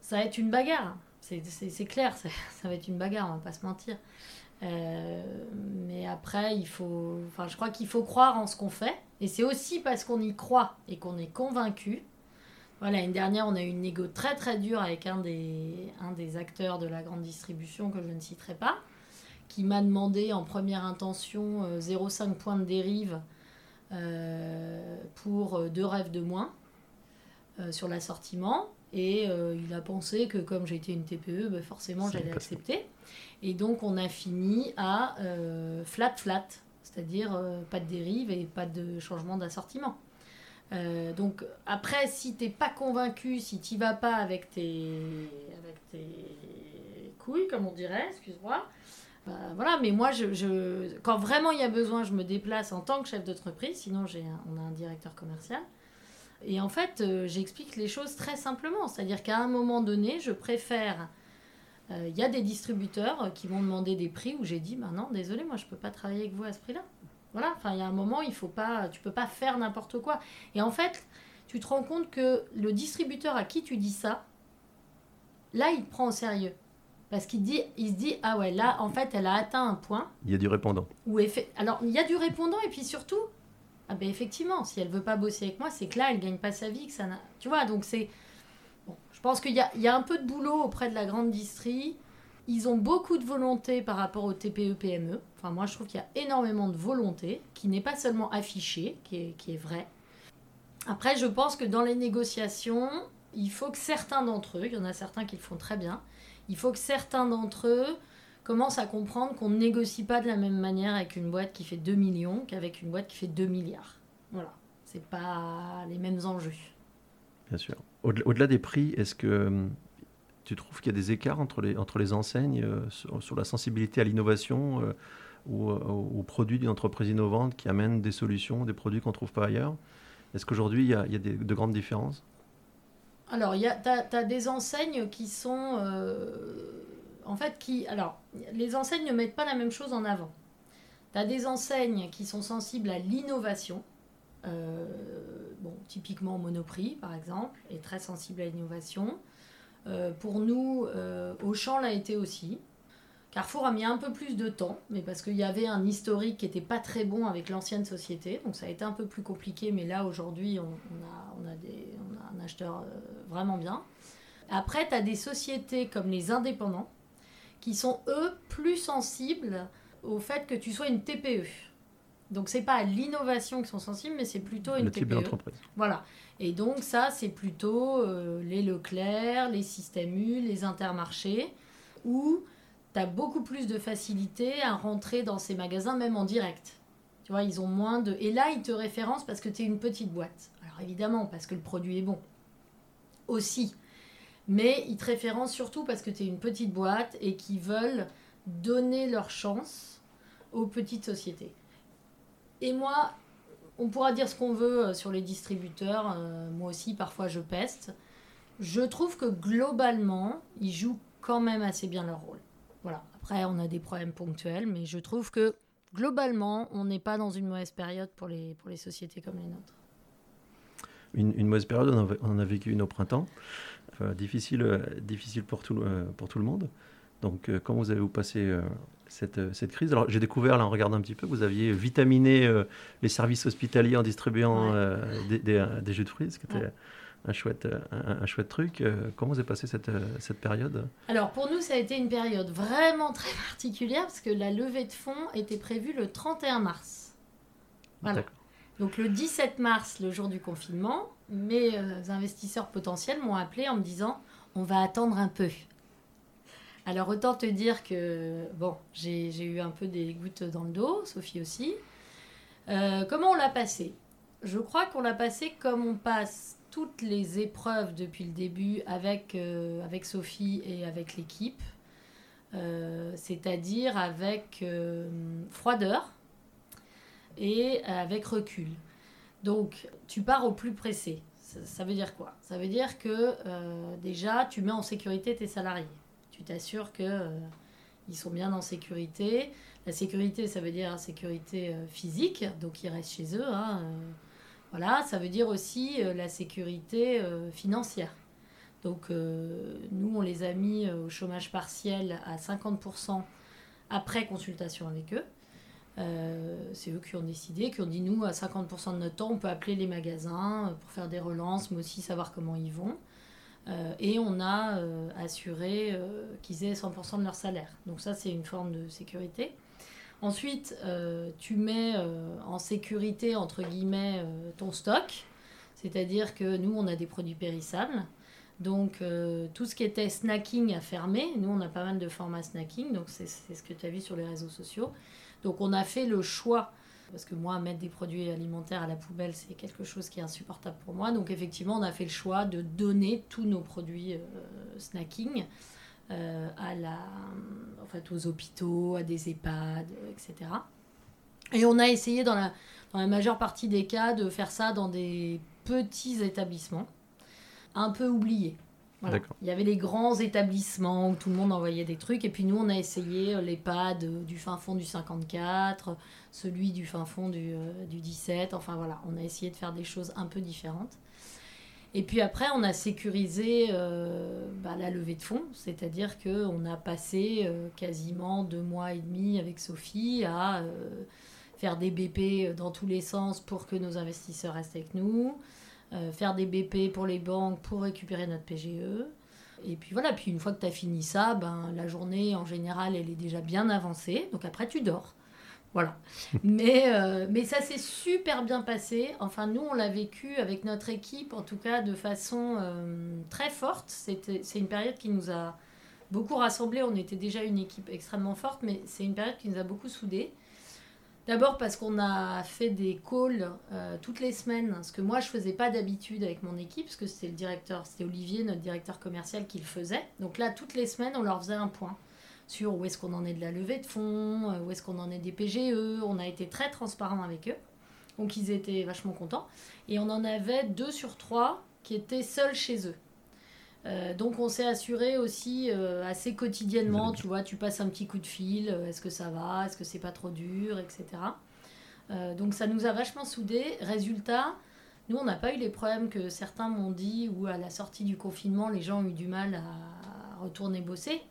Ça va être une bagarre, c'est clair, ça, va être une bagarre, on va pas se mentir. Euh, mais après, il faut, enfin, je crois qu'il faut croire en ce qu'on fait. Et c'est aussi parce qu'on y croit et qu'on est convaincu. Voilà, l'année dernière, on a eu une négo très très dure avec un des, un des acteurs de la grande distribution que je ne citerai pas, qui m'a demandé en première intention 0,5 euh, points de dérive pour euh, deux rêves de moins euh, sur l'assortiment. Et il a pensé que comme j'étais une TPE, ben forcément j'allais accepter. Et donc on a fini à flat flat, c'est-à-dire pas de dérive et pas de changement d'assortiment. donc après, si t'es pas convaincu, si tu vas pas avec tes, avec tes couilles, comme on dirait, excuse-moi, bah, voilà, mais moi, je, quand vraiment il y a besoin, je me déplace en tant que chef d'entreprise. Sinon, j'ai on a un directeur commercial. Et en fait, euh, j'explique les choses très simplement. C'est-à-dire qu'à un moment donné, je préfère. euh, Il y a des distributeurs qui m'ont demandé des prix où j'ai dit bah non, désolé, moi je peux pas travailler avec vous à ce prix-là. Voilà, enfin il y a un moment, il faut pas, tu peux pas faire n'importe quoi. Et en fait, tu te rends compte que le distributeur à qui tu dis ça, là, il te prend au sérieux. Parce qu'il dit, il se dit, ah ouais, là, en fait, elle a atteint un point Il y a du répondant. où... effe- Alors, il y a du répondant, et puis surtout, ah ben effectivement, si elle veut pas bosser avec moi, c'est que là, elle gagne pas sa vie, que ça. Tu vois, donc c'est... Bon, je pense qu'il y a, il y a un peu de boulot auprès de la grande distrie. Ils ont beaucoup de volonté par rapport au TPE-PME. E. Enfin, moi, je trouve qu'il y a énormément de volonté, qui n'est pas seulement affichée, qui est, qui est vrai. Après, je pense que dans les négociations, il faut que certains d'entre eux, il y en a certains qui le font très bien, il faut que certains d'entre eux commencent à comprendre qu'on ne négocie pas de la même manière avec une boîte qui fait 2 millions qu'avec une boîte qui fait 2 milliards. Voilà, c'est pas les mêmes enjeux. Bien sûr. Au-delà des prix, est-ce que euh, tu trouves qu'il y a des écarts entre les, enseignes euh, sur, la sensibilité à l'innovation euh, ou aux produits d'une entreprise innovante qui amène des solutions, des produits qu'on ne trouve pas ailleurs? Est-ce qu'aujourd'hui, il y a, de grandes différences? Alors, tu as, des enseignes qui sont. euh, en fait, qui. Alors, les enseignes ne mettent pas la même chose en avant. Tu as des enseignes qui sont sensibles à l'innovation. euh, bon, typiquement Monoprix, par exemple, est très sensible à l'innovation. Euh, pour nous, Auchan l'a été aussi. Carrefour a mis un peu plus de temps, mais parce qu'il y avait un historique qui n'était pas très bon avec l'ancienne société, donc ça a été un peu plus compliqué, mais là aujourd'hui a, on, a un acheteur vraiment bien. Après, tu as des sociétés comme les indépendants qui sont eux plus sensibles au fait que tu sois une TPE. Donc c'est pas à l'innovation qu'ils sont sensibles, mais c'est plutôt une Le type TPE. d'entreprise. Voilà. Et donc ça, c'est plutôt euh, les Leclerc, les Système U, les Intermarchés, où tu as beaucoup plus de facilité à rentrer dans ces magasins, même en direct. Tu vois, ils ont moins de... Et là, ils te référencent parce que tu es une petite boîte. Alors évidemment, parce que le produit est bon. Aussi. Mais ils te référencent surtout parce que tu es une petite boîte et qu'ils veulent donner leur chance aux petites sociétés. Et moi, on pourra dire ce qu'on veut euh, sur les distributeurs. euh, moi aussi, parfois, je peste. Je trouve que globalement, ils jouent quand même assez bien leur rôle. Voilà. Après, on a des problèmes ponctuels, mais je trouve que globalement, on n'est pas dans une mauvaise période pour les, pour les sociétés comme les nôtres. Une, une mauvaise période, on en a, on a vécu une au printemps. Difficile euh, difficile pour, tout, le- euh, pour tout le monde. Donc, euh, comment vous avez-vous passé euh, cette, cette crise? Alors, j'ai découvert, là, en regardant un petit peu, que vous aviez vitaminé les services hospitaliers en distribuant Ouais. des, des, des jus de fruits, ce qui était Ouais. un, chouette, un, un chouette truc. Comment vous avez passé cette, cette période? Alors pour nous, ça a été une période vraiment très particulière parce que la levée de fonds était prévue le 31 mars. Voilà. Donc le 17 mars, le jour du confinement, mes euh, investisseurs potentiels m'ont appelé en me disant on va attendre un peu. Alors autant te dire que bon, j'ai eu un peu des gouttes dans le dos, Sophie aussi. Euh, comment on l'a passé? Je crois qu'on l'a passé comme on passe toutes les épreuves depuis le début avec, euh, Sophie et avec l'équipe. C'est-à-dire avec froideur et avec recul. Donc, tu pars au plus pressé. Ça, veut dire quoi? Ça veut dire que euh, déjà, tu mets en sécurité tes salariés. Tu t'assures que euh, ils sont bien en sécurité. La sécurité, ça veut dire sécurité euh, physique, donc ils restent chez eux. hein, euh, voilà, ça veut dire aussi la sécurité financière. Donc, nous, on les a mis au chômage partiel à 50% après consultation avec eux. Euh, c'est eux qui ont décidé, qui ont dit nous, à 50% de notre temps, on peut appeler les magasins euh, pour faire des relances, mais aussi savoir comment ils vont. Euh, et on a assuré qu'ils aient 100% de leur salaire. Donc ça, c'est une forme de sécurité. Ensuite, tu mets en sécurité, entre guillemets, ton stock. C'est-à-dire que nous, on a des produits périssables. Donc, tout ce qui était snacking a fermé. Nous, on a pas mal de formats snacking. Donc, c'est ce que tu as vu sur les réseaux sociaux. Donc, on a fait le choix. Parce que moi, mettre des produits alimentaires à la poubelle, c'est quelque chose qui est insupportable pour moi. Donc, effectivement, on a fait le choix de donner tous nos produits euh, snacking euh, à la, aux hôpitaux, à des EHPAD, euh, etc. Et on a essayé dans la majeure partie des cas de faire ça dans des petits établissements, un peu oubliés. Voilà. Il y avait les grands établissements où tout le monde envoyait des trucs. Et puis nous, on a essayé euh, l'EHPAD du fin fond du 54, celui du fin fond du, euh, du 17. Enfin voilà, on a essayé de faire des choses un peu différentes. Et puis après, on a sécurisé euh, bah, la levée de fonds, c'est-à-dire qu'on a passé euh, quasiment deux mois et demi avec Sophie à faire des BP dans tous les sens pour que nos investisseurs restent avec nous, euh, faire des BP pour les banques pour récupérer notre PGE. Et puis voilà, puis une fois que tu as fini ça, ben, la journée en général, elle est déjà bien avancée, donc après tu dors. Voilà. mais, euh, mais ça s'est super bien passé. Enfin, nous, on l'a vécu avec notre équipe, en tout cas de façon euh, très forte. C'est une période qui nous a beaucoup rassemblés. On était déjà une équipe extrêmement forte, mais c'est une période qui nous a beaucoup soudés. D'abord parce qu'on a fait des calls euh, toutes les semaines, ce que moi je faisais pas d'habitude avec mon équipe, parce que c'était le directeur, c'était Olivier, notre directeur commercial, qui le faisait. Donc là, toutes les semaines, on leur faisait un point sur où est-ce qu'on en est de la levée de fonds, euh, où est-ce qu'on en est des PGE. On a été très transparent avec eux. Donc ils étaient vachement contents. Et on en avait deux sur trois qui étaient seuls chez eux. Euh, donc on s'est assuré aussi euh, assez quotidiennement, tu vois, tu passes un petit coup de fil, euh, est-ce que ça va, est-ce que c'est pas trop dur, etc. Donc ça nous a vachement soudés. Résultat, nous on n'a pas eu les problèmes que certains m'ont dit où à la sortie du confinement les gens ont eu du mal à retourner bosser.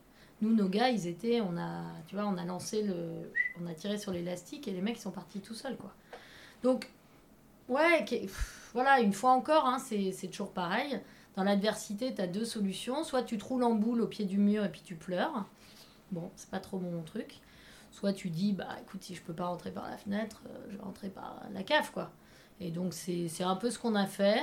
Nous, nos gars, ils étaient, on a, tu vois, on a lancé le, on a tiré sur l'élastique et les mecs ils sont partis tout seuls, quoi. Donc, ouais, pff, voilà, une fois encore, hein, c'est c'est toujours pareil. Dans l'adversité, tu as deux solutions. Soit tu te roules en boule au pied du mur et puis tu pleures. Bon, c'est pas trop mon truc. Soit tu dis, bah écoute, si je peux pas rentrer par la fenêtre, euh, je vais rentrer par la cave, quoi. Et donc, c'est c'est un peu ce qu'on a fait.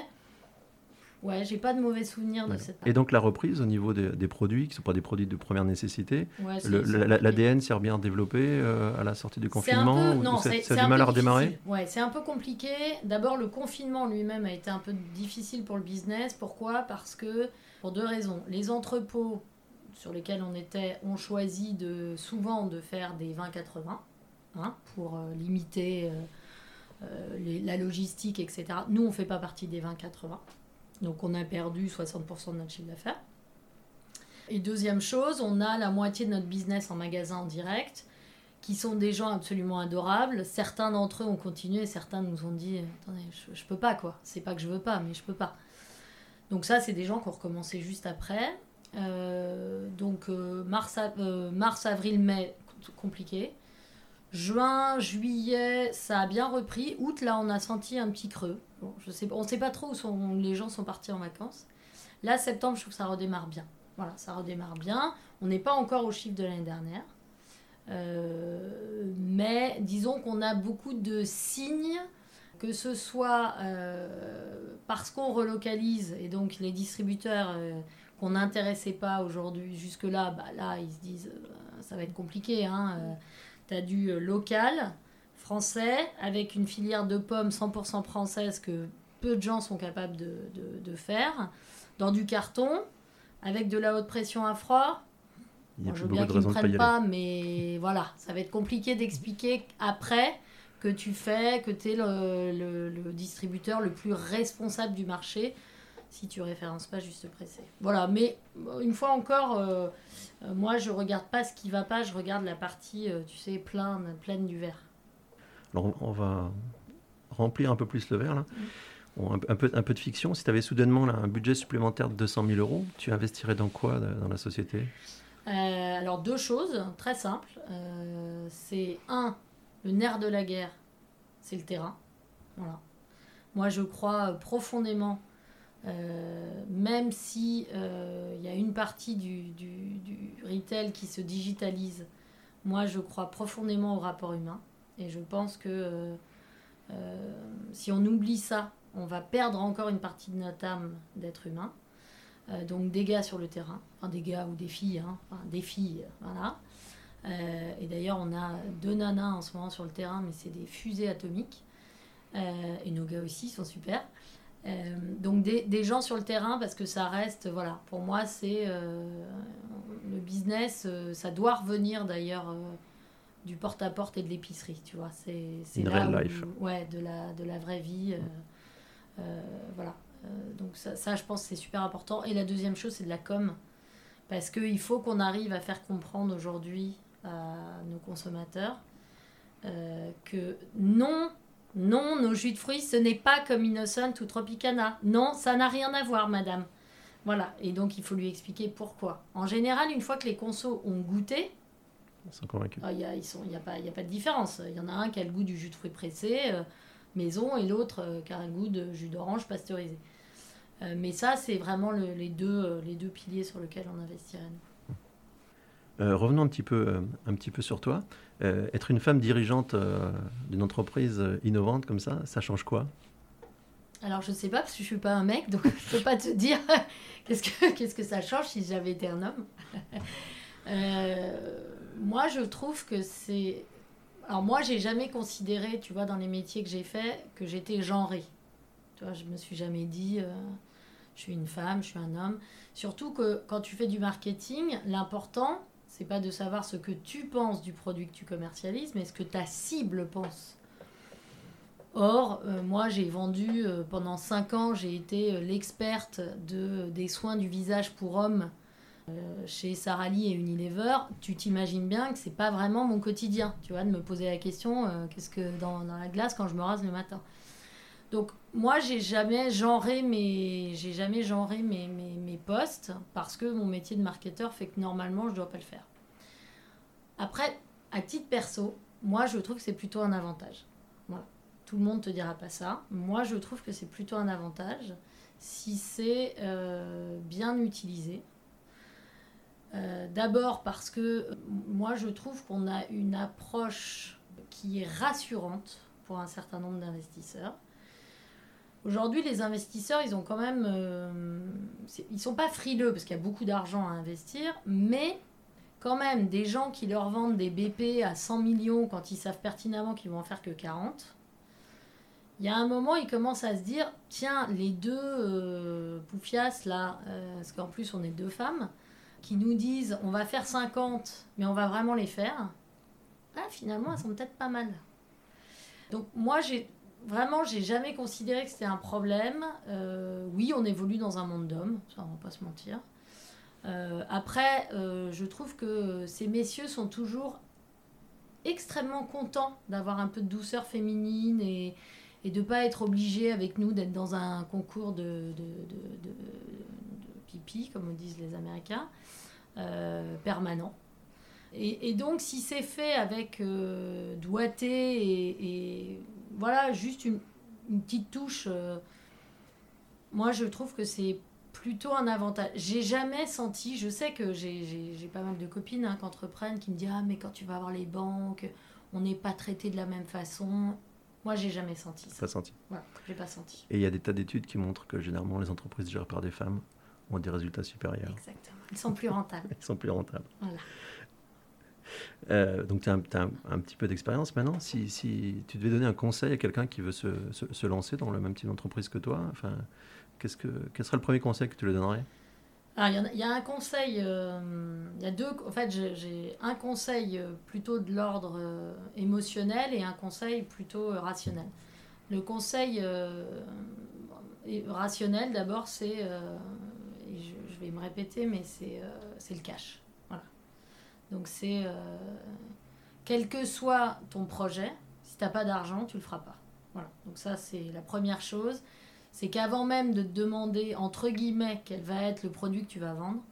Ouais, j'ai pas de mauvais souvenirs de cette Et donc la reprise au niveau des, des produits, qui ne sont pas des produits de première nécessité, Ouais, l'ADN s'est bien développé euh, à la sortie du C'est un confinement peu- non, ça, ça a du mal à redémarrer. Ouais, c'est un peu compliqué. D'abord, le confinement lui-même a été un peu difficile pour le business. Pourquoi? Parce que, pour deux raisons. Les entrepôts sur lesquels on était ont choisi de, souvent de faire des 20-80 hein, pour euh, limiter euh, euh, les- la logistique, etc. Nous, on ne fait pas partie des 20-80. Donc, on a perdu 60% de notre chiffre d'affaires. Et deuxième chose, on a la moitié de notre business en magasin en direct qui sont des gens absolument adorables. Certains d'entre eux ont continué, certains nous ont dit Attendez, je, je peux pas quoi. C'est pas que je veux pas, mais je peux pas. Donc, ça, c'est des gens qui ont recommencé juste après. Euh, donc, euh, mars, euh, mars, avril, mai, compliqué. Juin, juillet, ça a bien repris. Août, là, on a senti un petit creux. On ne sait pas trop où les gens sont partis en vacances. Là, septembre, je trouve que ça redémarre bien. Voilà, ça redémarre bien. On n'est pas encore au chiffre de l'année dernière. Euh, mais disons qu'on a beaucoup de signes, que ce soit euh, parce qu'on relocalise et donc les distributeurs euh, qu'on n'intéressait pas aujourd'hui jusque-là, bah là ils se disent ça va être compliqué. Hein, tu as du local français avec une filière de pommes 100% française que peu de gens sont capables de, de- de faire, dans du carton, avec de la haute pression à froid. Il n'y a Bon, je plus veux beaucoup bien de raisons ne de pas y prennent aller. pas, mais voilà, ça va être compliqué d'expliquer après que tu fais, que tu es le, le- le distributeur le plus responsable du marché si tu références pas juste pressé. Voilà, mais euh, une fois encore, euh, euh, moi je regarde pas ce qui va pas, je regarde la partie, euh, tu sais, pleine, pleine du verre. Alors on- on va remplir un peu plus le verre là. Mm. Bon, un, un peu, un peu de fiction. Si tu avais soudainement là, un budget supplémentaire de 200 000 euros, tu investirais dans quoi euh, dans la société? Euh, alors deux choses très simples. Euh, c'est un, le nerf de la guerre, c'est le terrain. Voilà. Moi je crois euh, profondément, euh, même si euh, il y a une partie du, du, du retail qui se digitalise, moi je crois profondément au rapport humain. Et je pense que euh, euh, si on oublie ça, on va perdre encore une partie de notre âme d'être humain. Euh, donc des gars sur le terrain, enfin des gars ou des filles, hein, enfin, des filles, voilà. Et d'ailleurs, on a deux nanas en ce moment sur le terrain, mais c'est des fusées atomiques. Et nos gars aussi sont super. Donc des, des gens sur le terrain, parce que ça reste, voilà, pour moi, c'est le business, ça doit revenir d'ailleurs du porte-à-porte et de l'épicerie, tu vois. C'est là real où- life. Ouais, de la, de la vraie vie. euh, voilà. donc ça, ça, je pense, c'est super important. Et la deuxième chose, c'est de la com. Parce qu'il faut qu'on arrive à faire comprendre aujourd'hui à nos consommateurs que non, non, nos jus de fruits, ce n'est pas comme Innocent ou Tropicana. Non, ça n'a rien à voir, madame. Voilà, et donc il faut lui expliquer pourquoi. En général, une fois que les consos ont goûté, sont convaincus. Ah, il n'y a, a, pas, a pas de différence. Il y en a un qui a le goût du jus de fruits pressé, euh, maison, et l'autre euh, qui a un goût de jus d'orange pasteurisé. Euh, mais ça, c'est vraiment les, deux, les deux piliers sur lesquels on investirait. revenons un petit, peu, un petit peu sur toi. être une femme dirigeante d'une entreprise innovante comme ça, ça change quoi? Alors je sais pas parce que je suis pas un mec, donc je peux pas te dire qu'est-ce que qu'est-ce que ça change si j'avais été un homme. Euh, moi je trouve que c'est alors moi j'ai jamais considéré, tu vois, dans les métiers que j'ai fait, que j'étais genrée. Tu vois, je me suis jamais dit euh, je suis une femme, je suis un homme. Surtout que quand tu fais du marketing, l'important c'est pas de savoir ce que tu penses du produit que tu commercialises, mais ce que ta cible pense. Or, euh, moi, j'ai vendu euh, pendant 5 ans, j'ai été l'experte de, des soins du visage pour hommes chez Sarah Lee et Unilever. Tu t'imagines bien que c'est pas vraiment mon quotidien, tu vois, de me poser la question qu'est-ce que dans, dans, la glace quand je me rase le matin. Donc, moi, j'ai jamais genré mes, j'ai jamais genré mes, mes, mes postes parce que mon métier de marketeur fait que normalement, je dois pas le faire. Après, à titre perso, moi, je trouve que c'est plutôt un avantage. Voilà. Tout le monde te dira pas ça. Moi, je trouve que c'est plutôt un avantage si c'est euh, bien utilisé. Euh, d'abord parce que moi, je trouve qu'on a une approche qui est rassurante pour un certain nombre d'investisseurs. Aujourd'hui, les investisseurs, ils ont quand même, euh, ils sont pas frileux parce qu'il y a beaucoup d'argent à investir, mais quand même des gens qui leur vendent des BP à 100 millions quand ils savent pertinemment qu'ils vont en faire que 40 il y a un moment, il commence à se dire tiens, les deux euh, poufias là, euh, parce qu'en plus on est deux femmes, qui nous disent on va faire 50, mais on va vraiment les faire. Ah, finalement, elles sont peut-être pas mal. Donc, moi, j'ai vraiment, j'ai jamais considéré que c'était un problème. Euh, oui, on évolue dans un monde d'hommes, ça, on va pas se mentir. après, je trouve que ces messieurs sont toujours extrêmement contents d'avoir un peu de douceur féminine et, de ne pas être obligé avec nous d'être dans un concours de, pipi, comme disent les Américains, euh, permanent. Et, donc, si c'est fait avec euh, doigté et, voilà, juste une, petite touche, euh, moi je trouve que c'est plutôt un avantage. J'ai jamais senti, je sais que j'ai pas mal de copines hein, qui entreprennent, qui me disent Ah, mais quand tu vas voir les banques, on n'est pas traité de la même façon. Moi, j'ai jamais senti ça. Pas senti. Voilà, j'ai pas senti. Et il y a des tas d'études qui montrent que généralement les entreprises gérées par des femmes ont des résultats supérieurs. Exactement. Ils sont plus rentables. Ils sont plus rentables. Voilà. Euh, donc tu as, un, petit peu d'expérience maintenant. Si, si, tu devais donner un conseil à quelqu'un qui veut se, se, lancer dans le même type d'entreprise que toi, enfin, qu'est-ce que, quel serait le premier conseil que tu lui donnerais? Il y, a un conseil, euh, il y a deux, en fait, j'ai un conseil euh, plutôt de l'ordre euh, émotionnel et un conseil plutôt rationnel. Le conseil rationnel, d'abord, c'est, je, vais me répéter, mais c'est le cash. Voilà. Donc, c'est, quel que soit ton projet, si tu n'as pas d'argent, tu le feras pas. Voilà. Donc, ça, c'est la première chose c'est qu'avant même de te demander, entre guillemets, quel va être le produit que tu vas vendre,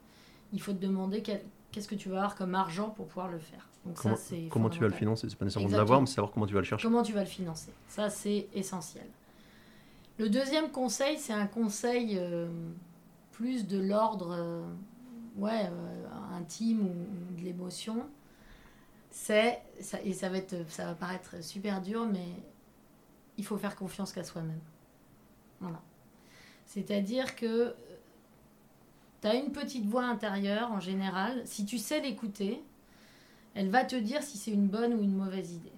il faut te demander qu'est-ce que tu vas avoir comme argent pour pouvoir le faire. Donc comment, ça, comment tu vas le financer? C'est pas nécessairement de l'avoir, mais savoir comment tu vas le chercher. Comment tu vas le financer Ça, c'est essentiel. Le deuxième conseil, c'est un conseil euh, plus de l'ordre euh, ouais, euh, intime ou, de l'émotion. C'est, et ça va, être, ça va paraître super dur, mais il faut faire confiance qu'à soi-même. Voilà. C'est-à-dire que euh, tu as une petite voix intérieure en général. Si tu sais l'écouter, elle va te dire si c'est une bonne ou une mauvaise idée.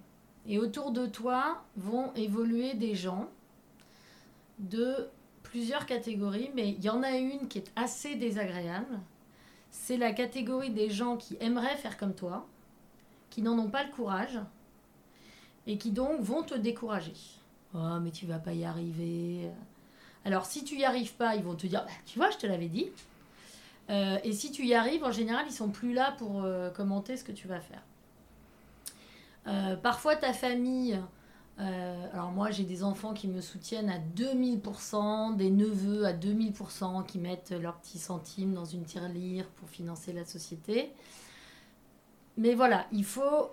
Et autour de toi vont évoluer des gens de plusieurs catégories, mais il y en a une qui est assez désagréable. C'est la catégorie des gens qui aimeraient faire comme toi, qui n'en ont pas le courage, et qui donc vont te décourager. Oh, mais tu vas pas y arriver. Alors, si tu y arrives pas, ils vont te dire, bah, tu vois, je te l'avais dit. Euh, et si tu y arrives, en général, ils sont plus là pour euh, commenter ce que tu vas faire. Euh, parfois, ta famille, alors moi, j'ai des enfants qui me soutiennent à 2000%, des neveux à 2000% qui mettent leurs petits centimes dans une tirelire pour financer la société. Mais voilà, il faut.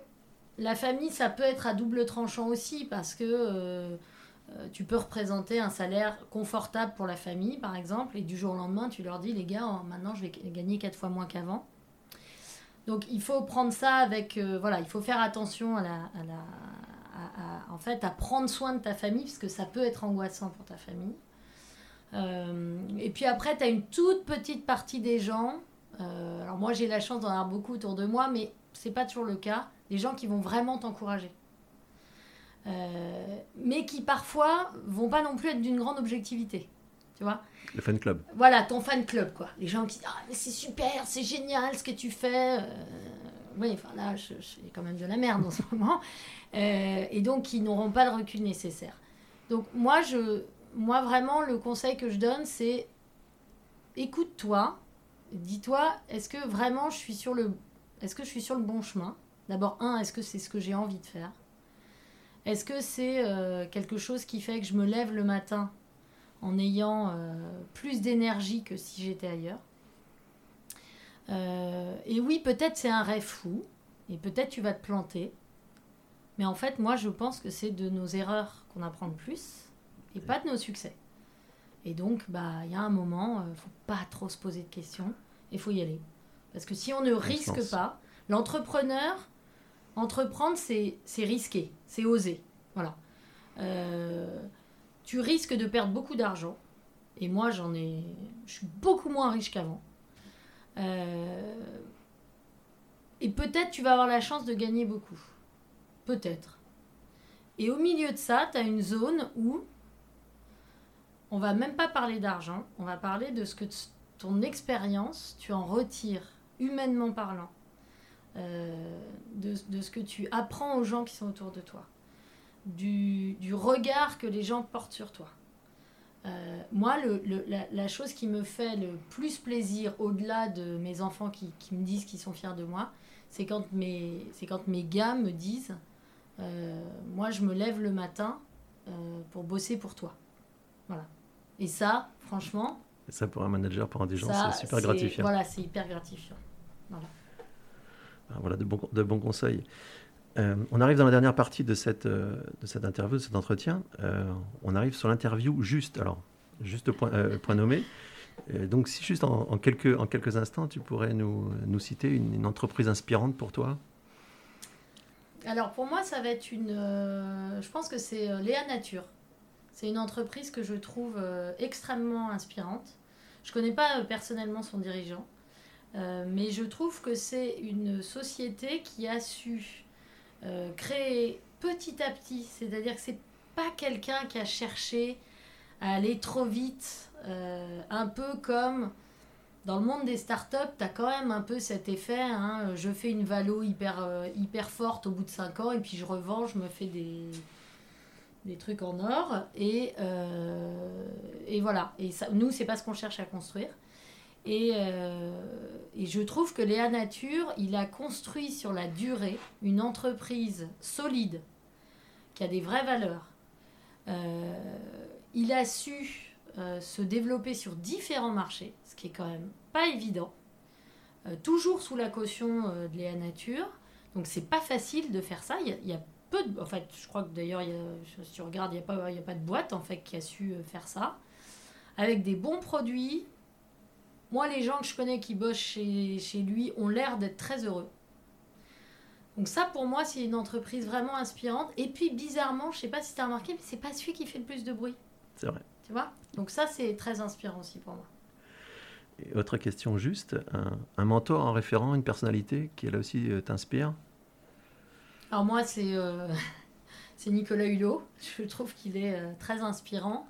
La famille, ça peut être à double tranchant aussi parce que euh, tu peux représenter un salaire confortable pour la famille, par exemple, et du jour au lendemain, tu leur dis, les gars, oh, maintenant, je vais gagner quatre fois moins qu'avant. Donc, il faut prendre ça avec... Euh, voilà, il faut faire attention. À la en fait, à prendre soin de ta famille, parce que ça peut être angoissant pour ta famille. Euh, et puis après, tu as une toute petite partie des gens. alors moi, j'ai la chance d'en avoir beaucoup autour de moi, mais c'est pas toujours le cas. Des gens qui vont vraiment t'encourager. Euh, mais qui parfois vont pas non plus être d'une grande objectivité. Tu vois Le fan club. Voilà, ton fan club, quoi. Les gens qui disent Ah, mais c'est super, c'est génial ce que tu fais. Oui, enfin là, je, je quand même de la merde en ce moment. Euh, et donc, qui n'auront pas le recul nécessaire. Donc, moi, je, moi, vraiment, le conseil que je donne, c'est écoute-toi. Dis-toi, est-ce que vraiment je suis sur le, est-ce que je suis sur le bon chemin? D'abord, un, est-ce que c'est ce que j'ai envie de faire? Est-ce que c'est euh, quelque chose qui fait que je me lève le matin en ayant euh, plus d'énergie que si j'étais ailleurs? Euh, Et oui, peut-être c'est un rêve fou, et peut-être tu vas te planter. Mais en fait, moi, je pense que c'est de nos erreurs qu'on apprend le plus, et pas de nos succès. Et donc, bah, il y a un moment, il ne faut pas trop se poser de questions, il faut y aller. Parce que si on ne risque pas, l'entrepreneur, entreprendre, c'est risquer, c'est oser. Voilà. Euh, tu risques de perdre beaucoup d'argent. Et moi, j'en ai. Je suis beaucoup moins riche qu'avant. Euh, et peut-être tu vas avoir la chance de gagner beaucoup. Peut-être. Et au milieu de ça, tu as une zone où on va même pas parler d'argent, on va parler de ce que ton expérience, tu en retires, humainement parlant. Euh, de, ce que tu apprends aux gens qui sont autour de toi, du, regard que les gens portent sur toi. Euh, moi, la, chose qui me fait le plus plaisir, au-delà de mes enfants qui, me disent qu'ils sont fiers de moi, c'est quand mes, quand mes gars me disent, euh, moi, je me lève le matin pour bosser pour toi. Voilà. Et ça, franchement. Et ça, pour un manager, pour un des gens, c'est super gratifiant. Voilà, c'est hyper gratifiant. Voilà. Ah, voilà, de bons, de bons conseils. Euh, on arrive dans la dernière partie de cette, euh, interview, de cet entretien. Euh, on arrive sur l'interview juste. Alors, juste point, point nommé. donc, si juste en, quelques, instants, tu pourrais nous, citer une, entreprise inspirante pour toi? Alors, pour moi, ça va être une. je pense que c'est Léa Nature. C'est une entreprise que je trouve extrêmement inspirante. Je ne connais pas personnellement son dirigeant. Mais je trouve que c'est une société qui a su euh, créer petit à petit. C'est-à-dire que c'est pas quelqu'un qui a cherché à aller trop vite, euh, un peu comme dans le monde des startups, tu as quand même un peu cet effet. Hein, je fais une valo hyper, hyper forte au bout de 5 ans et puis je revends, je me fais des, des trucs en or. Et, et voilà. Et ça, nous, c'est pas ce qu'on cherche à construire. Euh, et, je trouve que Léa Nature, il a construit sur la durée une entreprise solide, qui a des vraies valeurs. Euh, il a su euh, se développer sur différents marchés, ce qui est quand même pas évident. toujours sous la caution de Léa Nature. Donc c'est pas facile de faire ça. Il y a, peu en fait, je crois que d'ailleurs, si tu regardes, il n'y a, a pas de boîte en fait qui a su faire ça. Avec des bons produits, moi, les gens que je connais qui bossent chez, chez lui ont l'air d'être très heureux. Donc ça, pour moi, c'est une entreprise vraiment inspirante. Et puis, bizarrement, je sais pas si tu as remarqué, mais c'est pas celui qui fait le plus de bruit. C'est vrai. Tu vois? Donc ça, c'est très inspirant aussi pour moi. Et autre question juste, un, mentor, un référent, une personnalité qui, elle aussi, euh, t'inspire? Alors moi, c'est euh, c'est Nicolas Hulot. Je trouve qu'il est euh, très inspirant.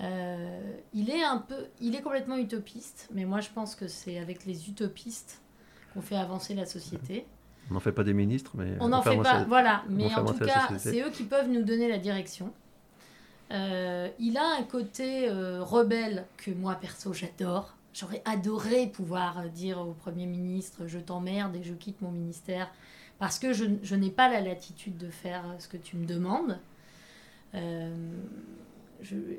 Euh, il est un peu, il est complètement utopiste, mais moi je pense que c'est avec les utopistes qu'on fait avancer la société. On n'en fait pas des ministres, mais on n'en fait, pas. Voilà, mais en tout cas, c'est eux qui peuvent nous donner la direction. Euh, il a un côté euh, rebelle que moi perso j'adore. J'aurais adoré pouvoir dire au Premier ministre je t'emmerde et je quitte mon ministère parce que je, je n'ai pas la latitude de faire ce que tu me demandes. Euh,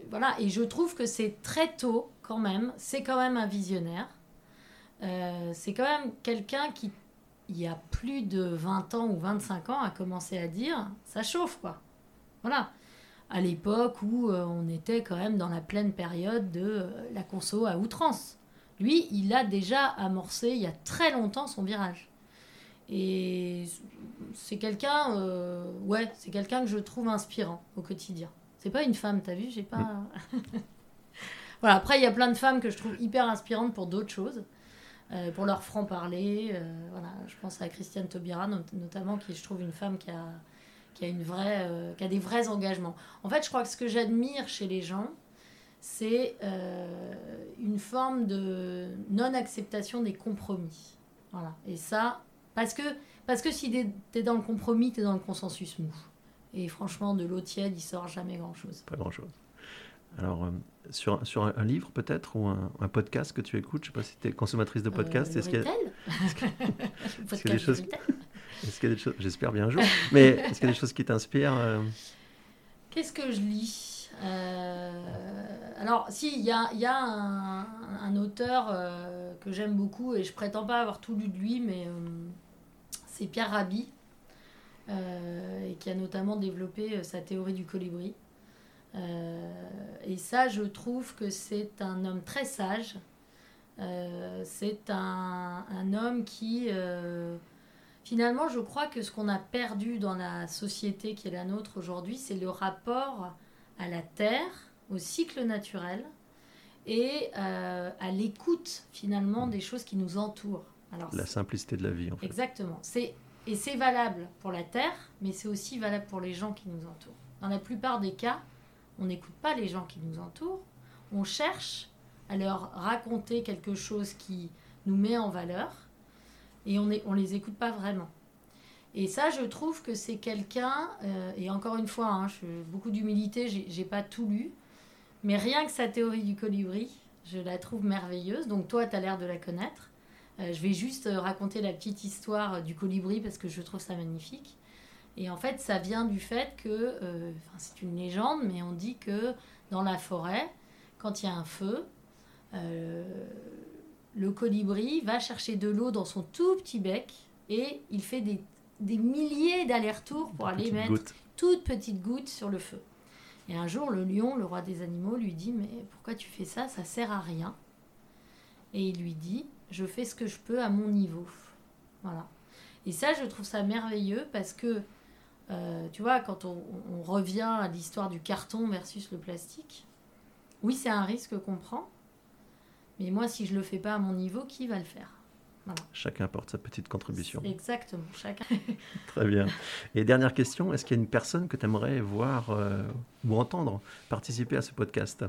voilà, et je trouve que c'est très tôt quand même, c'est quand même un visionnaire. Euh, c'est quand même quelqu'un qui, il y a plus de 20 ans ou 25 ans, a commencé à dire ça chauffe quoi. Voilà. À l'époque où euh, on était quand même dans la pleine période de euh, la conso à outrance. Lui, il a déjà amorcé il y a très longtemps son virage. Et c'est quelqu'un, ouais, c'est quelqu'un que je trouve inspirant au quotidien. C'est pas une femme, t'as vu, j'ai pas. voilà. Après, il y a plein de femmes que je trouve hyper inspirantes pour d'autres choses, euh, pour leur franc parler. euh, voilà, je pense à Christiane Taubira not- notamment, qui je trouve une femme qui a, qui a une vraie, euh, qui a des vrais engagements. En fait, je crois que ce que j'admire chez les gens, c'est une forme de non-acceptation des compromis. Voilà. Et ça, parce que, parce que si tu es dans le compromis, tu es dans le consensus mou. Et franchement, de l'eau tiède, il sort jamais grand-chose. Pas grand-chose. Alors, euh, sur, sur un, un livre peut-être ou un, un podcast que tu écoutes, je ne sais pas si tu es consommatrice de podcasts, Euh, est-ce qu'il y, a- qu'il y des choses- est-ce qu'il y a des choses, j'espère bien un jour, mais est-ce qu'il y a des choses qui t'inspirent euh, Qu'est-ce que je lis? Alors, si, il y a, y a un, un auteur que j'aime beaucoup et je prétends pas avoir tout lu de lui, mais c'est Pierre Rabhi, euh, et qui a notamment développé euh, sa théorie du colibri. Euh, et ça, je trouve que c'est un homme très sage. C'est un, un homme qui, finalement, je crois que ce qu'on a perdu dans la société qui est la nôtre aujourd'hui, c'est le rapport à la terre, au cycle naturel et euh, à l'écoute, finalement, des choses qui nous entourent. Alors, la simplicité de la vie en fait Exactement. C'est et c'est valable pour la Terre, mais c'est aussi valable pour les gens qui nous entourent. Dans la plupart des cas, on n'écoute pas les gens qui nous entourent. On cherche à leur raconter quelque chose qui nous met en valeur, et on ne les écoute pas vraiment. Et ça, je trouve que c'est quelqu'un, euh, et encore une fois, hein, je- beaucoup d'humilité, j'ai j'ai pas tout lu, mais rien que sa théorie du colibri, je la trouve merveilleuse. Donc toi, tu as l'air de la connaître. Euh, je vais juste euh, raconter la petite histoire euh, du colibri parce que je trouve ça magnifique. Et en fait, ça vient du fait que, enfin, c'est une légende, mais on dit que dans la forêt, quand il y a un feu, le colibri va chercher de l'eau dans son tout petit bec et il fait des, des milliers d'allers-retours pour aller mettre goutte. toute petite goutte sur le feu. Et un jour, le lion, le roi des animaux, lui dit Mais pourquoi tu fais ça? Ça sert à rien. Et il lui dit Je fais ce que je peux à mon niveau. Voilà. Et ça, je trouve ça merveilleux parce que, euh, tu vois, quand on, on revient à l'histoire du carton versus le plastique, oui, c'est un risque qu'on prend. Mais moi, si je le fais pas à mon niveau, qui va le faire? Chacun apporte sa petite contribution. Exactement. Chacun. Très bien. Et dernière question, est-ce qu'il y a une personne que tu aimerais voir euh, ou entendre participer à ce podcast?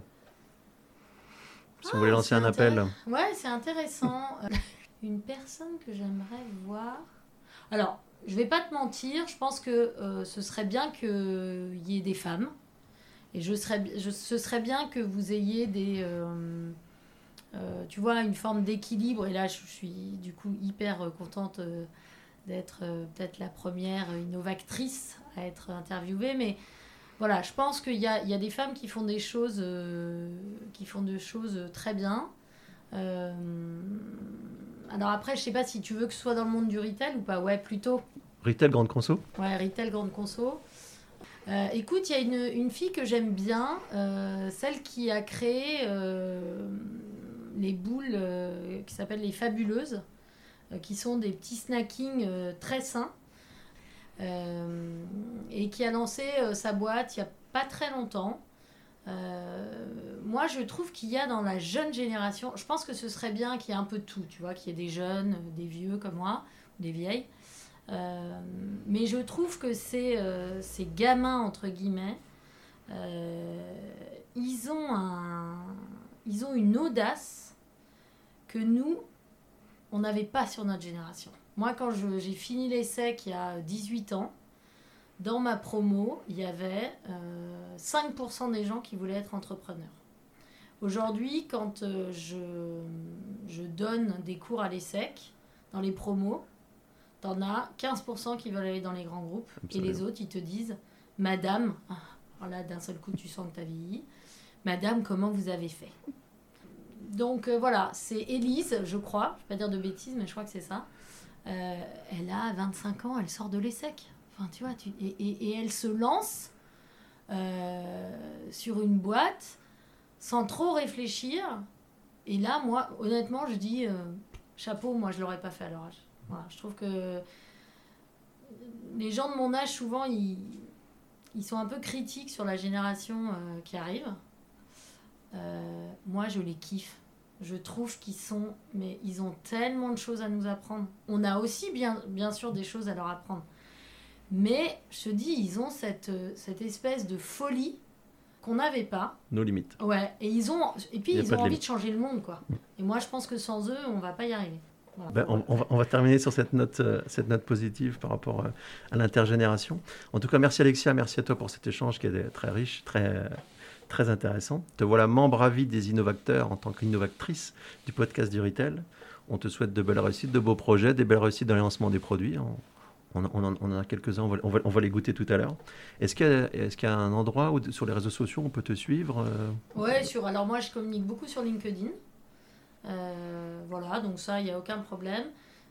Si on voulait lancer c'est un appel. Ouais, c'est intéressant. Euh, Une personne que j'aimerais voir. Alors, je vais pas te mentir, je pense que euh, ce serait bien qu'il y ait des femmes. Et je serais, je, ce serait bien que vous ayez des. euh, euh, tu vois, une forme d'équilibre. Et là, je suis du coup hyper contente d'être peut-être la première innovatrice à être interviewée. Mais voilà, je pense qu'il y a, il y a des femmes qui font des choses, euh, qui font des choses très bien. Euh, alors après, je sais pas si tu veux que ce soit dans le monde du retail ou pas. Ouais, plutôt. Retail Grande Conso Ouais, retail grande conso. Euh, écoute, il y a une, une fille que j'aime bien, celle qui a créé les boules qui s'appellent les fabuleuses, qui sont des petits snackings très sains, euh, et qui a lancé euh, sa boîte il n'y a pas très longtemps. Euh, moi, je trouve qu'il y a dans la jeune génération, je pense que ce serait bien qu'il y ait un peu de tout, tu vois, qu'il y ait des jeunes, des vieux comme moi, des vieilles. Mais je trouve que ces, ces gamins, entre guillemets, ils, ont un, ils ont une audace que nous, on n'avait pas sur notre génération. Moi, quand j'ai fini l'ESSEC il y a 18 ans, dans ma promo, il y avait 5% des gens qui voulaient être entrepreneurs. Aujourd'hui, quand je, je, donne des cours à l'ESSEC, dans les promos, tu en as 15% qui veulent aller dans les grands groupes et les autres, ils te disent Madame, voilà, d'un seul coup, tu sens que tu as vieilli. Madame, comment vous avez fait? Donc euh, voilà, c'est Élise, je crois, je ne vais pas dire de bêtises, mais je crois que c'est ça. Euh, elle a 25 ans, elle sort de l'ESSEC. Enfin, tu vois, et, elle se lance euh, sur une boîte sans trop réfléchir. Et là, moi, honnêtement, je dis chapeau, moi, je ne l'aurais pas fait à leur âge. Je trouve que les gens de mon âge, souvent, ils, sont un peu critiques sur la génération euh, qui arrive. Euh, moi, je les kiffe. Je trouve qu'ils sont, mais ils ont tellement de choses à nous apprendre. On a aussi bien, bien sûr des choses à leur apprendre. Mais je te dis, ils ont cette, cette espèce de folie qu'on n'avait pas. Nos limites. Ouais, et ils ont, et puis ils ont envie de changer le monde, quoi. Mm. Et moi, je pense que sans eux, on va pas y arriver. Ben, on, va, terminer sur cette note, euh, cette note positive par rapport euh, à l'intergénération. En tout cas, merci Alexia, merci à toi pour cet échange qui est très riche, très, très intéressant. Te voilà membre à vie des innovateurs en tant qu'innovatrice du podcast du Retail. On te souhaite de belles réussites, de beaux projets, des belles réussites dans le lancement des produits. On, en, a quelques-uns, on va, les goûter tout à l'heure. Est-ce qu'il y, a un endroit où, sur les réseaux sociaux on peut te suivre euh? Oui, sur, alors moi je communique beaucoup sur LinkedIn. Euh, voilà, donc ça, il n'y a aucun problème.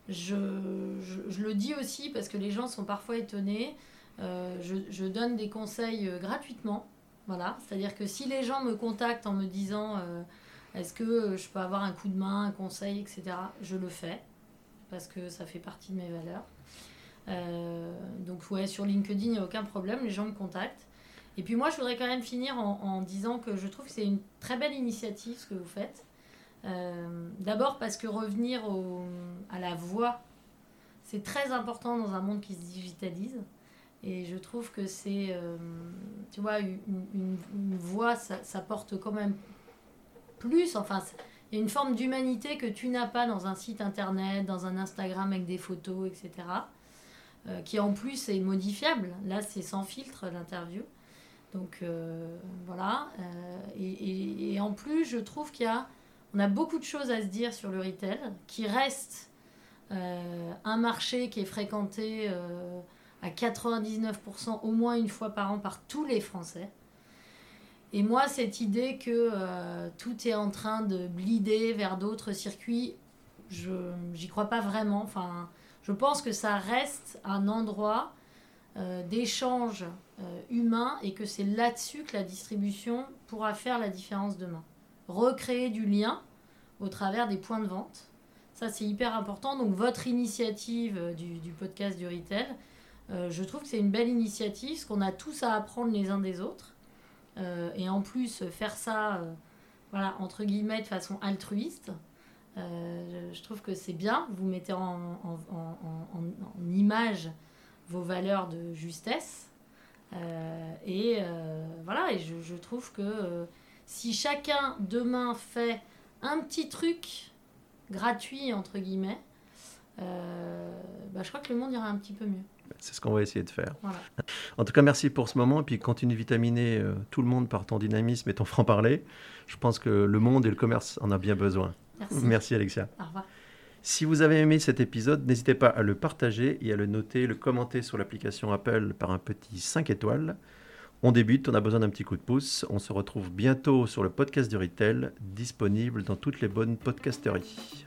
Je, le dis aussi parce que les gens sont parfois étonnés. Euh, je, donne des conseils gratuitement. Voilà, c'est-à-dire que si les gens me contactent en me disant est-ce que je peux avoir un coup de main, un conseil, etc., je le fais parce que ça fait partie de mes valeurs. donc ouais, sur LinkedIn, il n'y a aucun problème, les gens me contactent. Et puis moi, je voudrais quand même finir en, en disant que je trouve que c'est une très belle initiative ce que vous faites. Euh, d'abord parce que revenir à la voix, c'est très important dans un monde qui se digitalise. Et je trouve que c'est, euh, tu vois, une, voix, ça, porte quand même plus. Enfin, il y a une forme d'humanité que tu n'as pas dans un site internet, dans un Instagram avec des photos, etc. Euh, qui en plus est modifiable. Là, c'est sans filtre l'interview. Donc voilà. Et, et, en plus, je trouve qu'il y a on a beaucoup de choses à se dire sur le retail, qui reste euh, un marché qui est fréquenté euh, à 99% au moins une fois par an par tous les Français. Et moi, cette idée que euh, tout est en train de blider vers d'autres circuits, je j'y crois pas vraiment. Enfin, je pense que ça reste un endroit d'échange humain et que c'est là-dessus que la distribution pourra faire la différence demain recréer du lien au travers des points de vente. Ça, c'est hyper important. Donc, votre initiative euh, du, podcast du retail, euh, je trouve que c'est une belle initiative, parce qu'on a tous à apprendre les uns des autres. Euh, et en plus, faire ça, voilà, entre guillemets, de façon altruiste, je trouve que c'est bien. Vous mettez en, image vos valeurs de justesse. et voilà, et je, trouve que si chacun demain fait un petit truc gratuit, entre guillemets, euh, bah, je crois que le monde ira un petit peu mieux. C'est ce qu'on va essayer de faire. En tout cas, merci pour ce moment. Et puis, continue de vitaminer euh, tout le monde par ton dynamisme et ton franc-parler. Je pense que le monde et le commerce en a bien besoin. Merci, merci Alexia. Au revoir. Si vous avez aimé cet épisode, n'hésitez pas à le partager et à le noter, le commenter sur l'application Apple par un petit 5 étoiles. On débute, on a besoin d'un petit coup de pouce. On se retrouve bientôt sur le podcast du Retail, disponible dans toutes les bonnes podcasteries.